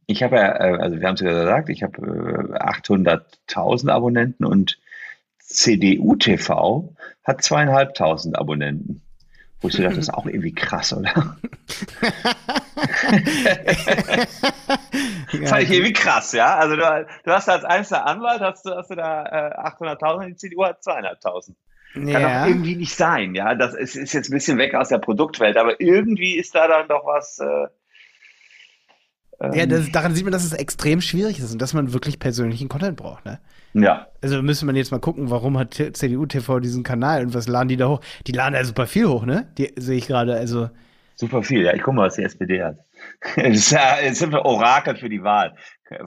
ich habe ja, äh, also wir haben es ja gesagt, ich habe äh, 800.000 Abonnenten und CDU TV hat zweieinhalbtausend Abonnenten. Wo ich so dachte, das ist auch irgendwie krass, oder? Fand ich irgendwie krass, ja. Also du, du hast als einzelner Anwalt, hast du, hast du da äh, 800.000, die CDU hat 200.000. Kann ja. doch irgendwie nicht sein, ja. Das ist, ist, jetzt ein bisschen weg aus der Produktwelt, aber irgendwie ist da dann doch was. Äh, ja, das, daran sieht man, dass es extrem schwierig ist und dass man wirklich persönlichen Content braucht, ne? Ja. Also müsste man jetzt mal gucken, warum hat CDU TV diesen Kanal und was laden die da hoch? Die laden ja super viel hoch, ne? Die sehe ich gerade, also. Super viel, ja. Ich gucke mal, was die SPD hat. Jetzt sind wir Orakel für die Wahl.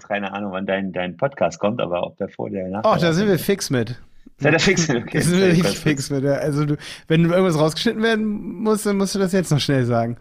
Keine Ahnung, wann dein, dein Podcast kommt, aber ob der vor der nach. Oh, da sind wir fix mit. Ja, da fix mit, okay. Da sind wir richtig fix mit. Also, du, wenn irgendwas rausgeschnitten werden muss, dann musst du das jetzt noch schnell sagen.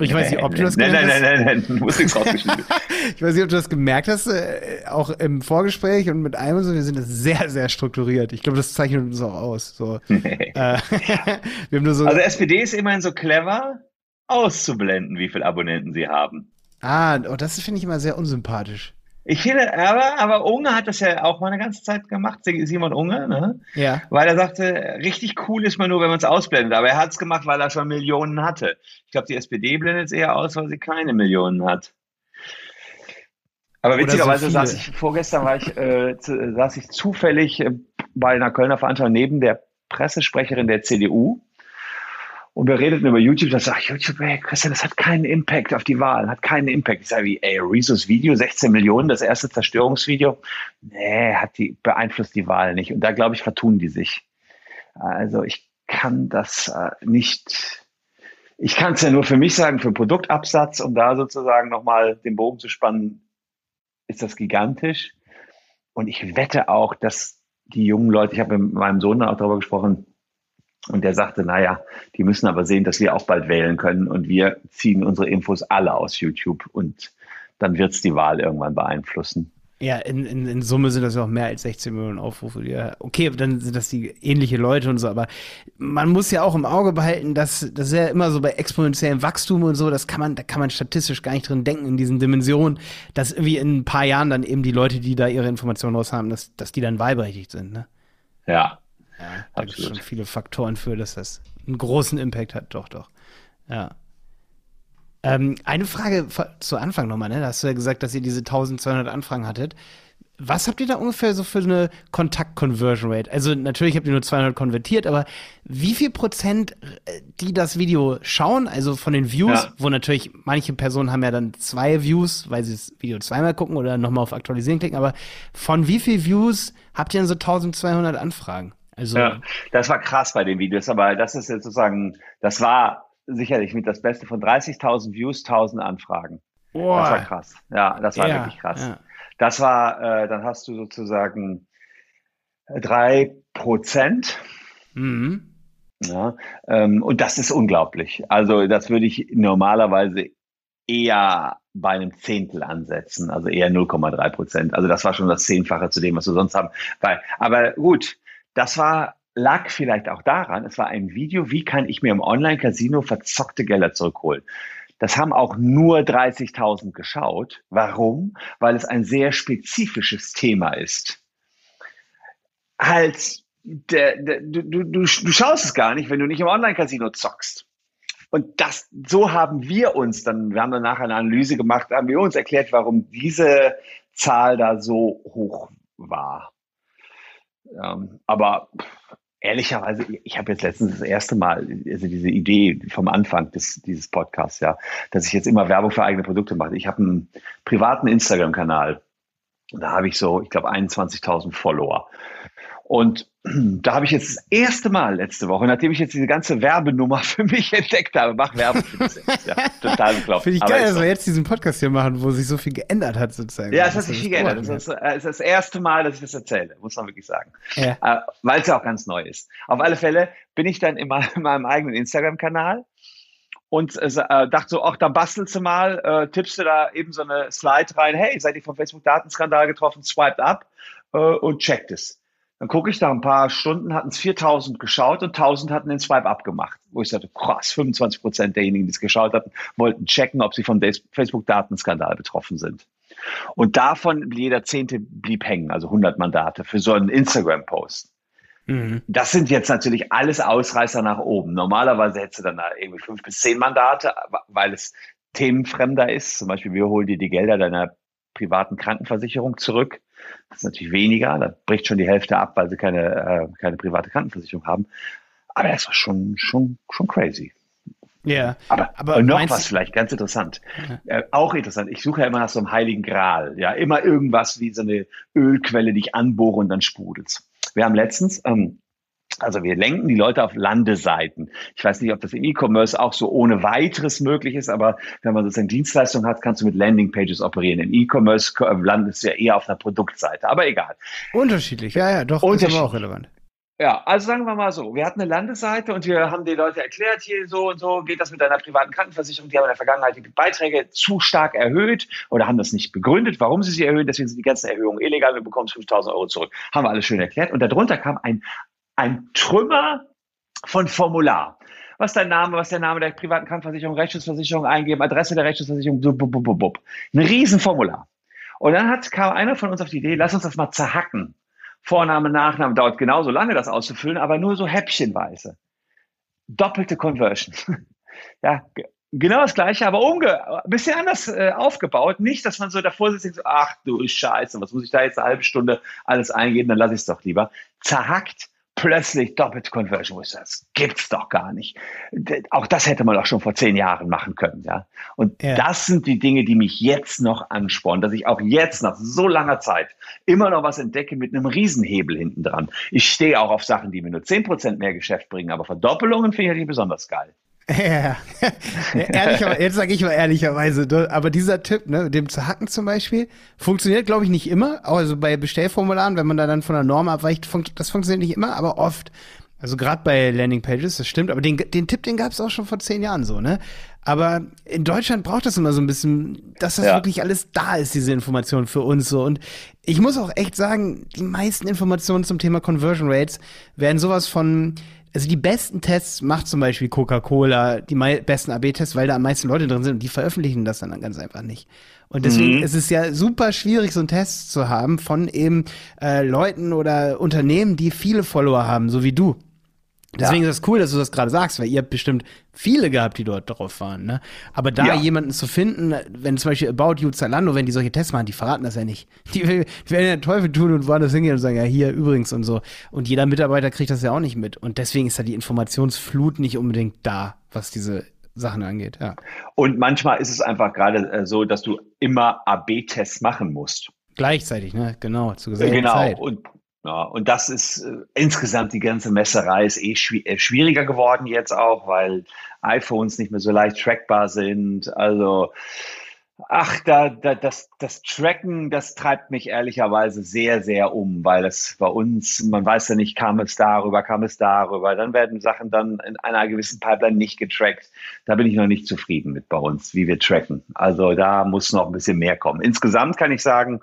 Ich weiß nicht, ob du das nein, gemerkt hast. Nein, nein, nein, nein, du musst nichts rausgeschnitten. ich weiß nicht, ob du das gemerkt hast, äh, auch im Vorgespräch und mit einem und so, wir sind sehr, sehr strukturiert. Ich glaube, das zeichnet uns auch aus. So. äh, haben nur so also SPD ist immerhin so clever, auszublenden, wie viele Abonnenten sie haben. Ah, oh, das finde ich immer sehr unsympathisch. Ich finde, aber, aber Unge hat das ja auch mal eine ganze Zeit gemacht, Simon Unge, ne? Ja. Weil er sagte, richtig cool ist man nur, wenn man es ausblendet. Aber er hat es gemacht, weil er schon Millionen hatte. Ich glaube, die SPD blendet es eher aus, weil sie keine Millionen hat. Aber witzigerweise so saß ich, vorgestern war ich, äh, saß ich zufällig äh, bei einer Kölner Veranstaltung neben der Pressesprecherin der CDU. Und wir redeten über YouTube, da sag ich, YouTube, ey, Christian, das hat keinen Impact auf die Wahl, hat keinen Impact. Ich sage, wie, ey, Rezos Video, 16 Millionen, das erste Zerstörungsvideo. Nee, hat die, beeinflusst die Wahl nicht. Und da, glaube ich, vertun die sich. Also ich kann das äh, nicht, ich kann es ja nur für mich sagen, für Produktabsatz, um da sozusagen nochmal den Bogen zu spannen, ist das gigantisch. Und ich wette auch, dass die jungen Leute, ich habe mit meinem Sohn auch darüber gesprochen, und der sagte, naja, die müssen aber sehen, dass wir auch bald wählen können und wir ziehen unsere Infos alle aus YouTube und dann wird es die Wahl irgendwann beeinflussen. Ja, in, in, in Summe sind das ja auch mehr als 16 Millionen Aufrufe. Ja, okay, dann sind das die ähnliche Leute und so, aber man muss ja auch im Auge behalten, dass das ist ja immer so bei exponentiellem Wachstum und so, das kann man, da kann man statistisch gar nicht drin denken in diesen Dimensionen, dass irgendwie in ein paar Jahren dann eben die Leute, die da ihre Informationen raus haben, dass, dass die dann wahlberechtigt sind, ne? Ja. Ja, da gibt es schon viele Faktoren für, dass das einen großen Impact hat, doch, doch. Ja. Ähm, eine Frage zu Anfang nochmal, ne? Da hast du ja gesagt, dass ihr diese 1200 Anfragen hattet. Was habt ihr da ungefähr so für eine Kontakt-Conversion Rate? Also natürlich habt ihr nur 200 konvertiert, aber wie viel Prozent, äh, die das Video schauen, also von den Views, ja. wo natürlich manche Personen haben ja dann zwei Views, weil sie das Video zweimal gucken oder nochmal auf Aktualisieren klicken, aber von wie viel Views habt ihr denn so 1200 Anfragen? Also ja, das war krass bei den Videos, aber das ist jetzt sozusagen, das war sicherlich mit das Beste von 30.000 Views, 1000 Anfragen. Boah. Das war krass. Ja, das war ja, wirklich krass. Ja. Das war, äh, dann hast du sozusagen drei Prozent. Mhm. Ja, ähm, und das ist unglaublich. Also das würde ich normalerweise eher bei einem Zehntel ansetzen, also eher 0,3 Prozent. Also das war schon das Zehnfache zu dem, was wir sonst haben. Weil, aber gut, das war lag vielleicht auch daran, es war ein Video, wie kann ich mir im Online-Casino verzockte Gelder zurückholen. Das haben auch nur 30.000 geschaut. Warum? Weil es ein sehr spezifisches Thema ist. Halt, der, der, du, du, du schaust es gar nicht, wenn du nicht im Online-Casino zockst. Und das, so haben wir uns dann, wir haben danach eine Analyse gemacht, haben wir uns erklärt, warum diese Zahl da so hoch war. Ähm, aber ehrlicherweise, ich habe jetzt letztens das erste Mal, also diese Idee vom Anfang des, dieses Podcasts, ja, dass ich jetzt immer Werbung für eigene Produkte mache. Ich habe einen privaten Instagram-Kanal. Da habe ich so, ich glaube, 21.000 Follower. Und da habe ich jetzt das erste Mal letzte Woche, nachdem ich jetzt diese ganze Werbenummer für mich entdeckt habe, mach Werbung für mich selbst. Ja, total bekloppt. Finde ich geil, dass wir jetzt diesen Podcast hier machen, wo sich so viel geändert hat sozusagen. Ja, es hat sich viel geändert. Das ist, das ist, das erste Mal, dass ich das erzähle, muss man wirklich sagen. Ja. Äh, Weil es ja auch ganz neu ist. Auf alle Fälle bin ich dann in meinem eigenen Instagram-Kanal und äh, dachte so, ach, dann bastelst du mal, äh, tippst du da eben so eine Slide rein, hey, seid ihr vom Facebook-Datenskandal getroffen, swiped up äh, und checkt es. Dann gucke ich da ein paar Stunden, hatten es 4000 geschaut und 1000 hatten den Swipe abgemacht. Wo ich sagte, krass, 25 Prozent derjenigen, die es geschaut hatten, wollten checken, ob sie vom Facebook-Datenskandal betroffen sind. Und davon jeder Zehnte blieb hängen, also 100 Mandate für so einen Instagram-Post. Mhm. Das sind jetzt natürlich alles Ausreißer nach oben. Normalerweise hättest du dann da irgendwie fünf bis zehn Mandate, weil es themenfremder ist. Zum Beispiel, wir holen dir die Gelder deiner privaten Krankenversicherung zurück. Das ist natürlich weniger, da bricht schon die Hälfte ab, weil sie keine, äh, keine private Krankenversicherung haben. Aber das war schon, schon, schon crazy. Ja, yeah, aber, aber noch was vielleicht ganz interessant. Ja. Äh, auch interessant. Ich suche ja immer nach so einem heiligen Gral. Ja, immer irgendwas wie so eine Ölquelle, die ich anbohre und dann sprudelt. Wir haben letztens ähm, also wir lenken die Leute auf Landeseiten. Ich weiß nicht, ob das im E-Commerce auch so ohne weiteres möglich ist, aber wenn man sozusagen Dienstleistung hat, kannst du mit Landingpages operieren. Im E-Commerce landest du ja eher auf einer Produktseite, aber egal. Unterschiedlich, ja, ja, doch, ist aber auch relevant. Ja, also sagen wir mal so, wir hatten eine Landeseite und wir haben die Leute erklärt, hier so und so geht das mit deiner privaten Krankenversicherung. Die haben in der Vergangenheit die Beiträge zu stark erhöht oder haben das nicht begründet, warum sie sie erhöhen. Deswegen sind die ganzen Erhöhungen illegal. Wir bekommen 5000 Euro zurück. Haben wir alles schön erklärt. Und darunter kam ein ein Trümmer von Formular. Was dein Name, was der Name der privaten Krankenversicherung, Rechtsschutzversicherung eingeben, Adresse der Rechtsschutzversicherung, bub, bub, bub, bub. Ein Riesenformular. Und dann hat, kam einer von uns auf die Idee, lass uns das mal zerhacken. Vorname, Nachname dauert genauso lange, das auszufüllen, aber nur so häppchenweise. Doppelte Conversion. ja, genau das Gleiche, aber umge ein bisschen anders äh, aufgebaut. Nicht, dass man so davor sitzt und so, ach du Scheiße, was muss ich da jetzt eine halbe Stunde alles eingeben, dann lasse ich es doch lieber. Zerhackt, plötzlich Doppelt Conversion, wo ich sage, das gibt's doch gar nicht. Auch das hätte man doch schon vor zehn Jahren machen können, ja. Und ja. das sind die Dinge, die mich jetzt noch anspornen, dass ich auch jetzt nach so langer Zeit immer noch was entdecke mit einem Riesenhebel hinten dran. Ich stehe auch auf Sachen, die mir nur zehn Prozent mehr Geschäft bringen, aber Verdoppelungen finde ich besonders geil. Ja, Ehrlicher, jetzt sage ich mal ehrlicherweise, aber dieser Tipp, ne, dem zu hacken zum Beispiel, funktioniert, glaube ich, nicht immer. Also bei Bestellformularen, wenn man da dann von der Norm abweicht, fun das funktioniert nicht immer, aber oft. Also gerade bei Landingpages, das stimmt, aber den, den Tipp, den gab es auch schon vor zehn Jahren so, ne? Aber in Deutschland braucht das immer so ein bisschen, dass das ja. wirklich alles da ist, diese Information für uns so. Und ich muss auch echt sagen, die meisten Informationen zum Thema Conversion Rates werden sowas von, also die besten Tests macht zum Beispiel Coca-Cola, die besten AB-Tests, weil da am meisten Leute drin sind und die veröffentlichen das dann ganz einfach nicht. Und deswegen mhm. ist es ja super schwierig, so einen Test zu haben von eben äh, Leuten oder Unternehmen, die viele Follower haben, so wie du. Deswegen ja. ist das cool, dass du das gerade sagst, weil ihr habt bestimmt viele gehabt, die dort drauf waren. Ne? Aber da ja. jemanden zu finden, wenn zum Beispiel About You Zalando, wenn die solche Tests machen, die verraten das ja nicht. Die, die werden ja Teufel tun und woanders hingehen und sagen, ja, hier übrigens und so. Und jeder Mitarbeiter kriegt das ja auch nicht mit. Und deswegen ist da die Informationsflut nicht unbedingt da, was diese Sachen angeht. Ja. Und manchmal ist es einfach gerade äh, so, dass du immer AB-Tests machen musst. Gleichzeitig, ne? Genau, zu genau. Zeit. Und ja, und das ist äh, insgesamt die ganze Messerei ist eh schwi äh, schwieriger geworden jetzt auch, weil iPhones nicht mehr so leicht trackbar sind. Also, ach, da, da, das, das Tracken, das treibt mich ehrlicherweise sehr, sehr um, weil es bei uns, man weiß ja nicht, kam es darüber, kam es darüber. Dann werden Sachen dann in einer gewissen Pipeline nicht getrackt. Da bin ich noch nicht zufrieden mit bei uns, wie wir tracken. Also da muss noch ein bisschen mehr kommen. Insgesamt kann ich sagen,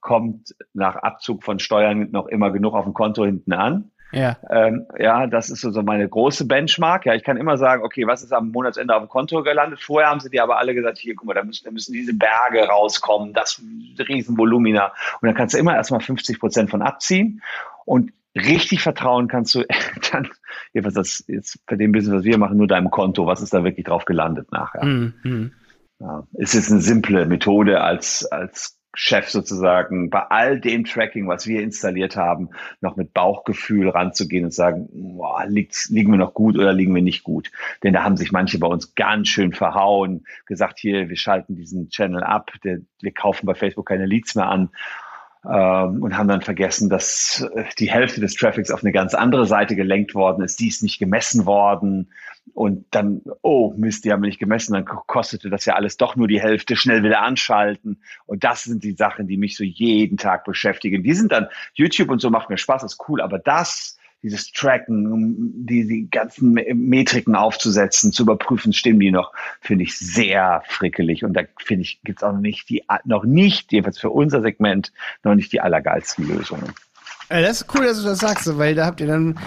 kommt nach Abzug von Steuern noch immer genug auf dem Konto hinten an. Ja. Ähm, ja, das ist so, so meine große Benchmark. Ja, ich kann immer sagen, okay, was ist am Monatsende auf dem Konto gelandet? Vorher haben sie dir aber alle gesagt, hier, guck mal, da müssen, da müssen diese Berge rauskommen, das Riesenvolumina. Und dann kannst du immer erstmal 50 Prozent von abziehen. Und richtig vertrauen kannst du dann, jedenfalls das jetzt bei dem Business, was wir machen, nur deinem Konto. Was ist da wirklich drauf gelandet nachher? Mhm. Ja, ist jetzt eine simple Methode als, als Chef sozusagen bei all dem Tracking, was wir installiert haben, noch mit Bauchgefühl ranzugehen und sagen, boah, liegen wir noch gut oder liegen wir nicht gut? Denn da haben sich manche bei uns ganz schön verhauen, gesagt, hier, wir schalten diesen Channel ab, der, wir kaufen bei Facebook keine Leads mehr an ähm, und haben dann vergessen, dass die Hälfte des Traffics auf eine ganz andere Seite gelenkt worden ist, die ist nicht gemessen worden und dann, oh Mist, die haben nicht gemessen, dann kostete das ja alles doch nur die Hälfte, schnell wieder anschalten. Und das sind die Sachen, die mich so jeden Tag beschäftigen. Die sind dann, YouTube und so macht mir Spaß, ist cool, aber das, dieses Tracken, die, die ganzen Metriken aufzusetzen, zu überprüfen, stimmen die noch, finde ich sehr frickelig. Und da finde ich, gibt es auch noch nicht die, noch nicht, jedenfalls für unser Segment, noch nicht die allergeilsten Lösungen. Äh, das ist cool, dass du das sagst, weil da habt ihr dann,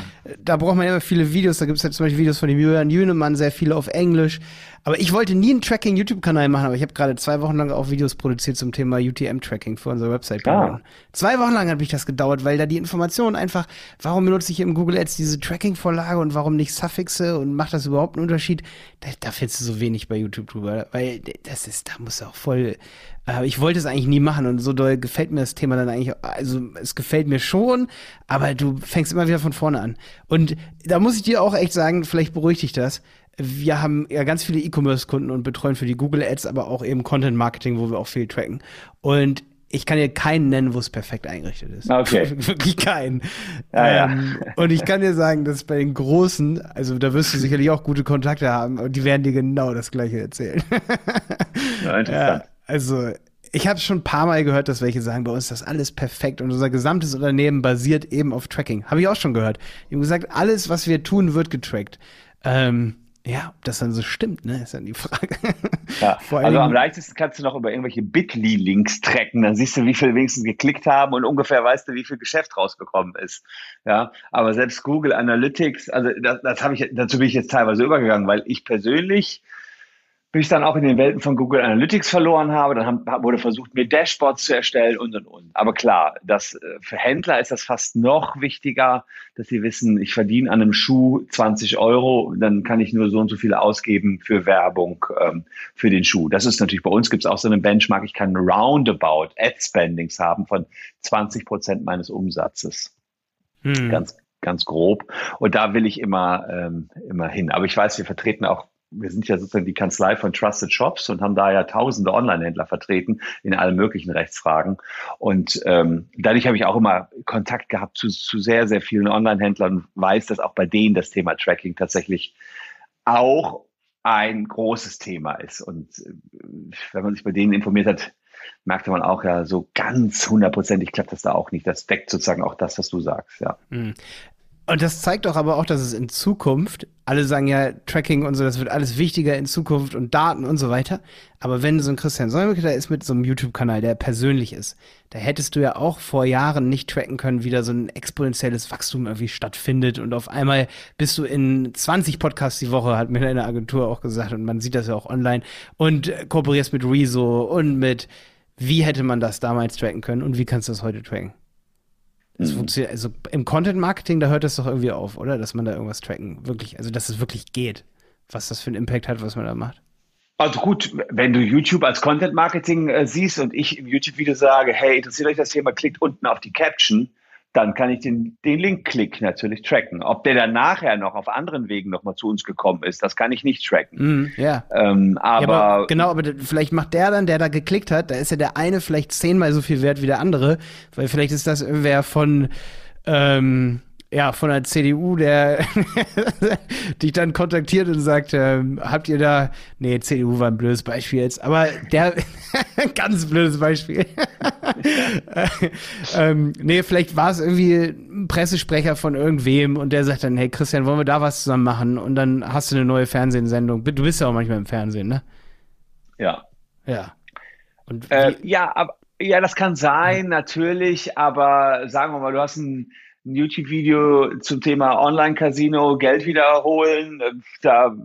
da braucht man immer viele Videos. Da gibt es ja zum Beispiel Videos von dem Julian Jünemann, sehr viele auf Englisch. Aber ich wollte nie einen Tracking-YouTube-Kanal machen, aber ich habe gerade zwei Wochen lang auch Videos produziert zum Thema UTM-Tracking für unsere Website. Ah. Zwei Wochen lang hat mich das gedauert, weil da die Informationen einfach, warum benutze ich im Google Ads diese Tracking-Vorlage und warum nicht Suffixe und macht das überhaupt einen Unterschied? Da, da findest du so wenig bei YouTube drüber, weil das ist, da muss auch voll, ich wollte es eigentlich nie machen und so doll gefällt mir das Thema dann eigentlich, also es gefällt mir schon, aber du fängst immer wieder von vorne an. Und da muss ich dir auch echt sagen, vielleicht beruhigt dich das wir haben ja ganz viele E-Commerce-Kunden und betreuen für die Google Ads, aber auch eben Content Marketing, wo wir auch viel tracken. Und ich kann dir keinen nennen, wo es perfekt eingerichtet ist. Okay. Wirklich keinen. Ja, ähm, ja. Und ich kann dir sagen, dass bei den Großen, also da wirst du sicherlich auch gute Kontakte haben und die werden dir genau das Gleiche erzählen. Ja, interessant. Also ich habe schon ein paar Mal gehört, dass welche sagen, bei uns ist das alles perfekt und unser gesamtes Unternehmen basiert eben auf Tracking. Habe ich auch schon gehört. Die haben gesagt, alles, was wir tun, wird getrackt. Ähm, ja, ob das dann so stimmt, ne, ist dann die Frage. Ja, also am leichtesten kannst du noch über irgendwelche Bitly-Links tracken, dann siehst du, wie viel wenigstens geklickt haben und ungefähr weißt du, wie viel Geschäft rausgekommen ist. Ja, aber selbst Google Analytics, also das, das habe ich, dazu bin ich jetzt teilweise übergegangen, weil ich persönlich bis ich dann auch in den Welten von Google Analytics verloren habe. Dann haben, wurde versucht, mir Dashboards zu erstellen und und und. Aber klar, das, äh, für Händler ist das fast noch wichtiger, dass sie wissen, ich verdiene an einem Schuh 20 Euro, dann kann ich nur so und so viel ausgeben für Werbung ähm, für den Schuh. Das ist natürlich bei uns gibt es auch so eine Benchmark. Ich kann roundabout Ad Spendings haben von 20 Prozent meines Umsatzes. Hm. Ganz ganz grob. Und da will ich immer, ähm, immer hin. Aber ich weiß, wir vertreten auch wir sind ja sozusagen die Kanzlei von Trusted Shops und haben da ja tausende Online-Händler vertreten in allen möglichen Rechtsfragen. Und ähm, dadurch habe ich auch immer Kontakt gehabt zu, zu sehr, sehr vielen Online-Händlern und weiß, dass auch bei denen das Thema Tracking tatsächlich auch ein großes Thema ist. Und äh, wenn man sich bei denen informiert hat, merkte man auch ja, so ganz hundertprozentig klappt das da auch nicht. Das deckt sozusagen auch das, was du sagst, ja. Und das zeigt doch aber auch, dass es in Zukunft, alle sagen ja, Tracking und so, das wird alles wichtiger in Zukunft und Daten und so weiter. Aber wenn so ein Christian Solmecke da ist mit so einem YouTube-Kanal, der persönlich ist, da hättest du ja auch vor Jahren nicht tracken können, wie da so ein exponentielles Wachstum irgendwie stattfindet. Und auf einmal bist du in 20 Podcasts die Woche, hat mir deine Agentur auch gesagt, und man sieht das ja auch online, und kooperierst mit Rezo und mit, wie hätte man das damals tracken können und wie kannst du das heute tracken? Das mhm. funktioniert, also im Content Marketing, da hört das doch irgendwie auf, oder? Dass man da irgendwas tracken, wirklich, also dass es wirklich geht, was das für einen Impact hat, was man da macht. Also gut, wenn du YouTube als Content Marketing äh, siehst und ich im YouTube-Video sage, hey, interessiert euch das Thema, klickt unten auf die Caption, dann kann ich den, den Link-Klick natürlich tracken. Ob der dann nachher noch auf anderen Wegen nochmal zu uns gekommen ist, das kann ich nicht tracken. Mm, yeah. ähm, aber, ja, aber genau, aber vielleicht macht der dann, der da geklickt hat, da ist ja der eine vielleicht zehnmal so viel wert wie der andere, weil vielleicht ist das irgendwer von ähm, ja, von der CDU, der dich dann kontaktiert und sagt, ähm, habt ihr da, nee, CDU war ein blödes Beispiel jetzt, aber der, ganz blödes Beispiel. ähm, nee, vielleicht war es irgendwie ein Pressesprecher von irgendwem und der sagt dann, hey Christian, wollen wir da was zusammen machen? Und dann hast du eine neue Fernsehsendung. Du bist ja auch manchmal im Fernsehen, ne? Ja. Ja. Und äh, ja, aber ja, das kann sein, natürlich, aber sagen wir mal, du hast ein ein YouTube-Video zum Thema Online-Casino, Geld wiederholen. Äh, da,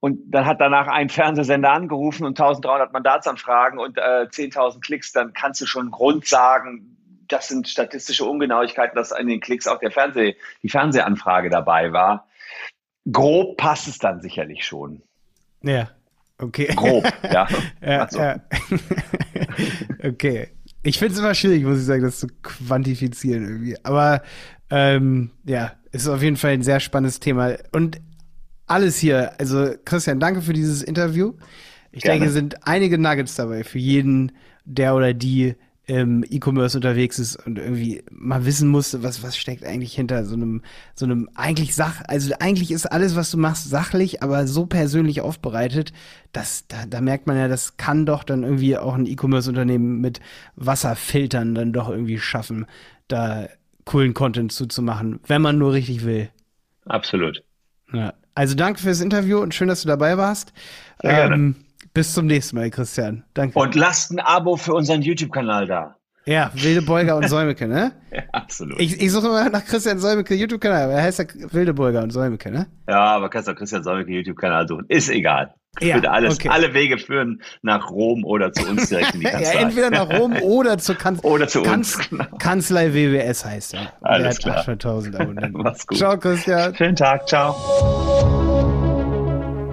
und dann hat danach ein Fernsehsender angerufen und 1300 Mandatsanfragen und äh, 10.000 Klicks, dann kannst du schon Grund sagen, das sind statistische Ungenauigkeiten, dass in den Klicks auch der Fernseh, die Fernsehanfrage dabei war. Grob passt es dann sicherlich schon. Ja, okay. Grob, ja. ja, also. ja. okay. Ich finde es immer schwierig, muss ich sagen, das zu quantifizieren irgendwie. Aber ähm, ja, ist auf jeden Fall ein sehr spannendes Thema. Und alles hier, also Christian, danke für dieses Interview. Ich Gerne. denke, sind einige Nuggets dabei für jeden, der oder die im E-Commerce unterwegs ist und irgendwie mal wissen musste, was, was steckt eigentlich hinter so einem, so einem eigentlich Sach, also eigentlich ist alles, was du machst, sachlich, aber so persönlich aufbereitet, dass, da, da merkt man ja, das kann doch dann irgendwie auch ein E-Commerce-Unternehmen mit Wasserfiltern dann doch irgendwie schaffen, da coolen Content zuzumachen, wenn man nur richtig will. Absolut. Ja. Also danke fürs Interview und schön, dass du dabei warst. Sehr gerne. Bis zum nächsten Mal, Christian. Danke. Und lasst ein Abo für unseren YouTube-Kanal da. Ja, Wilde Beuger und Säumeke, ne? ja, absolut. Ich, ich suche immer nach Christian Säumeke YouTube-Kanal, er heißt ja Wilde Beuger und Säumeke, ne? Ja, aber kannst auch Christian Säumeke YouTube-Kanal suchen. Ist egal. Ja, Bitte alles, okay. alle Wege führen nach Rom oder zu uns direkt in die Kanzlei. ja, entweder nach Rom oder, zu kan oder zu Kanz uns. Genau. Kanzlei WWS heißt er. Alles klar. 800.000 Abonnenten. Mach's gut. Ciao, Christian. Schönen Tag. Ciao.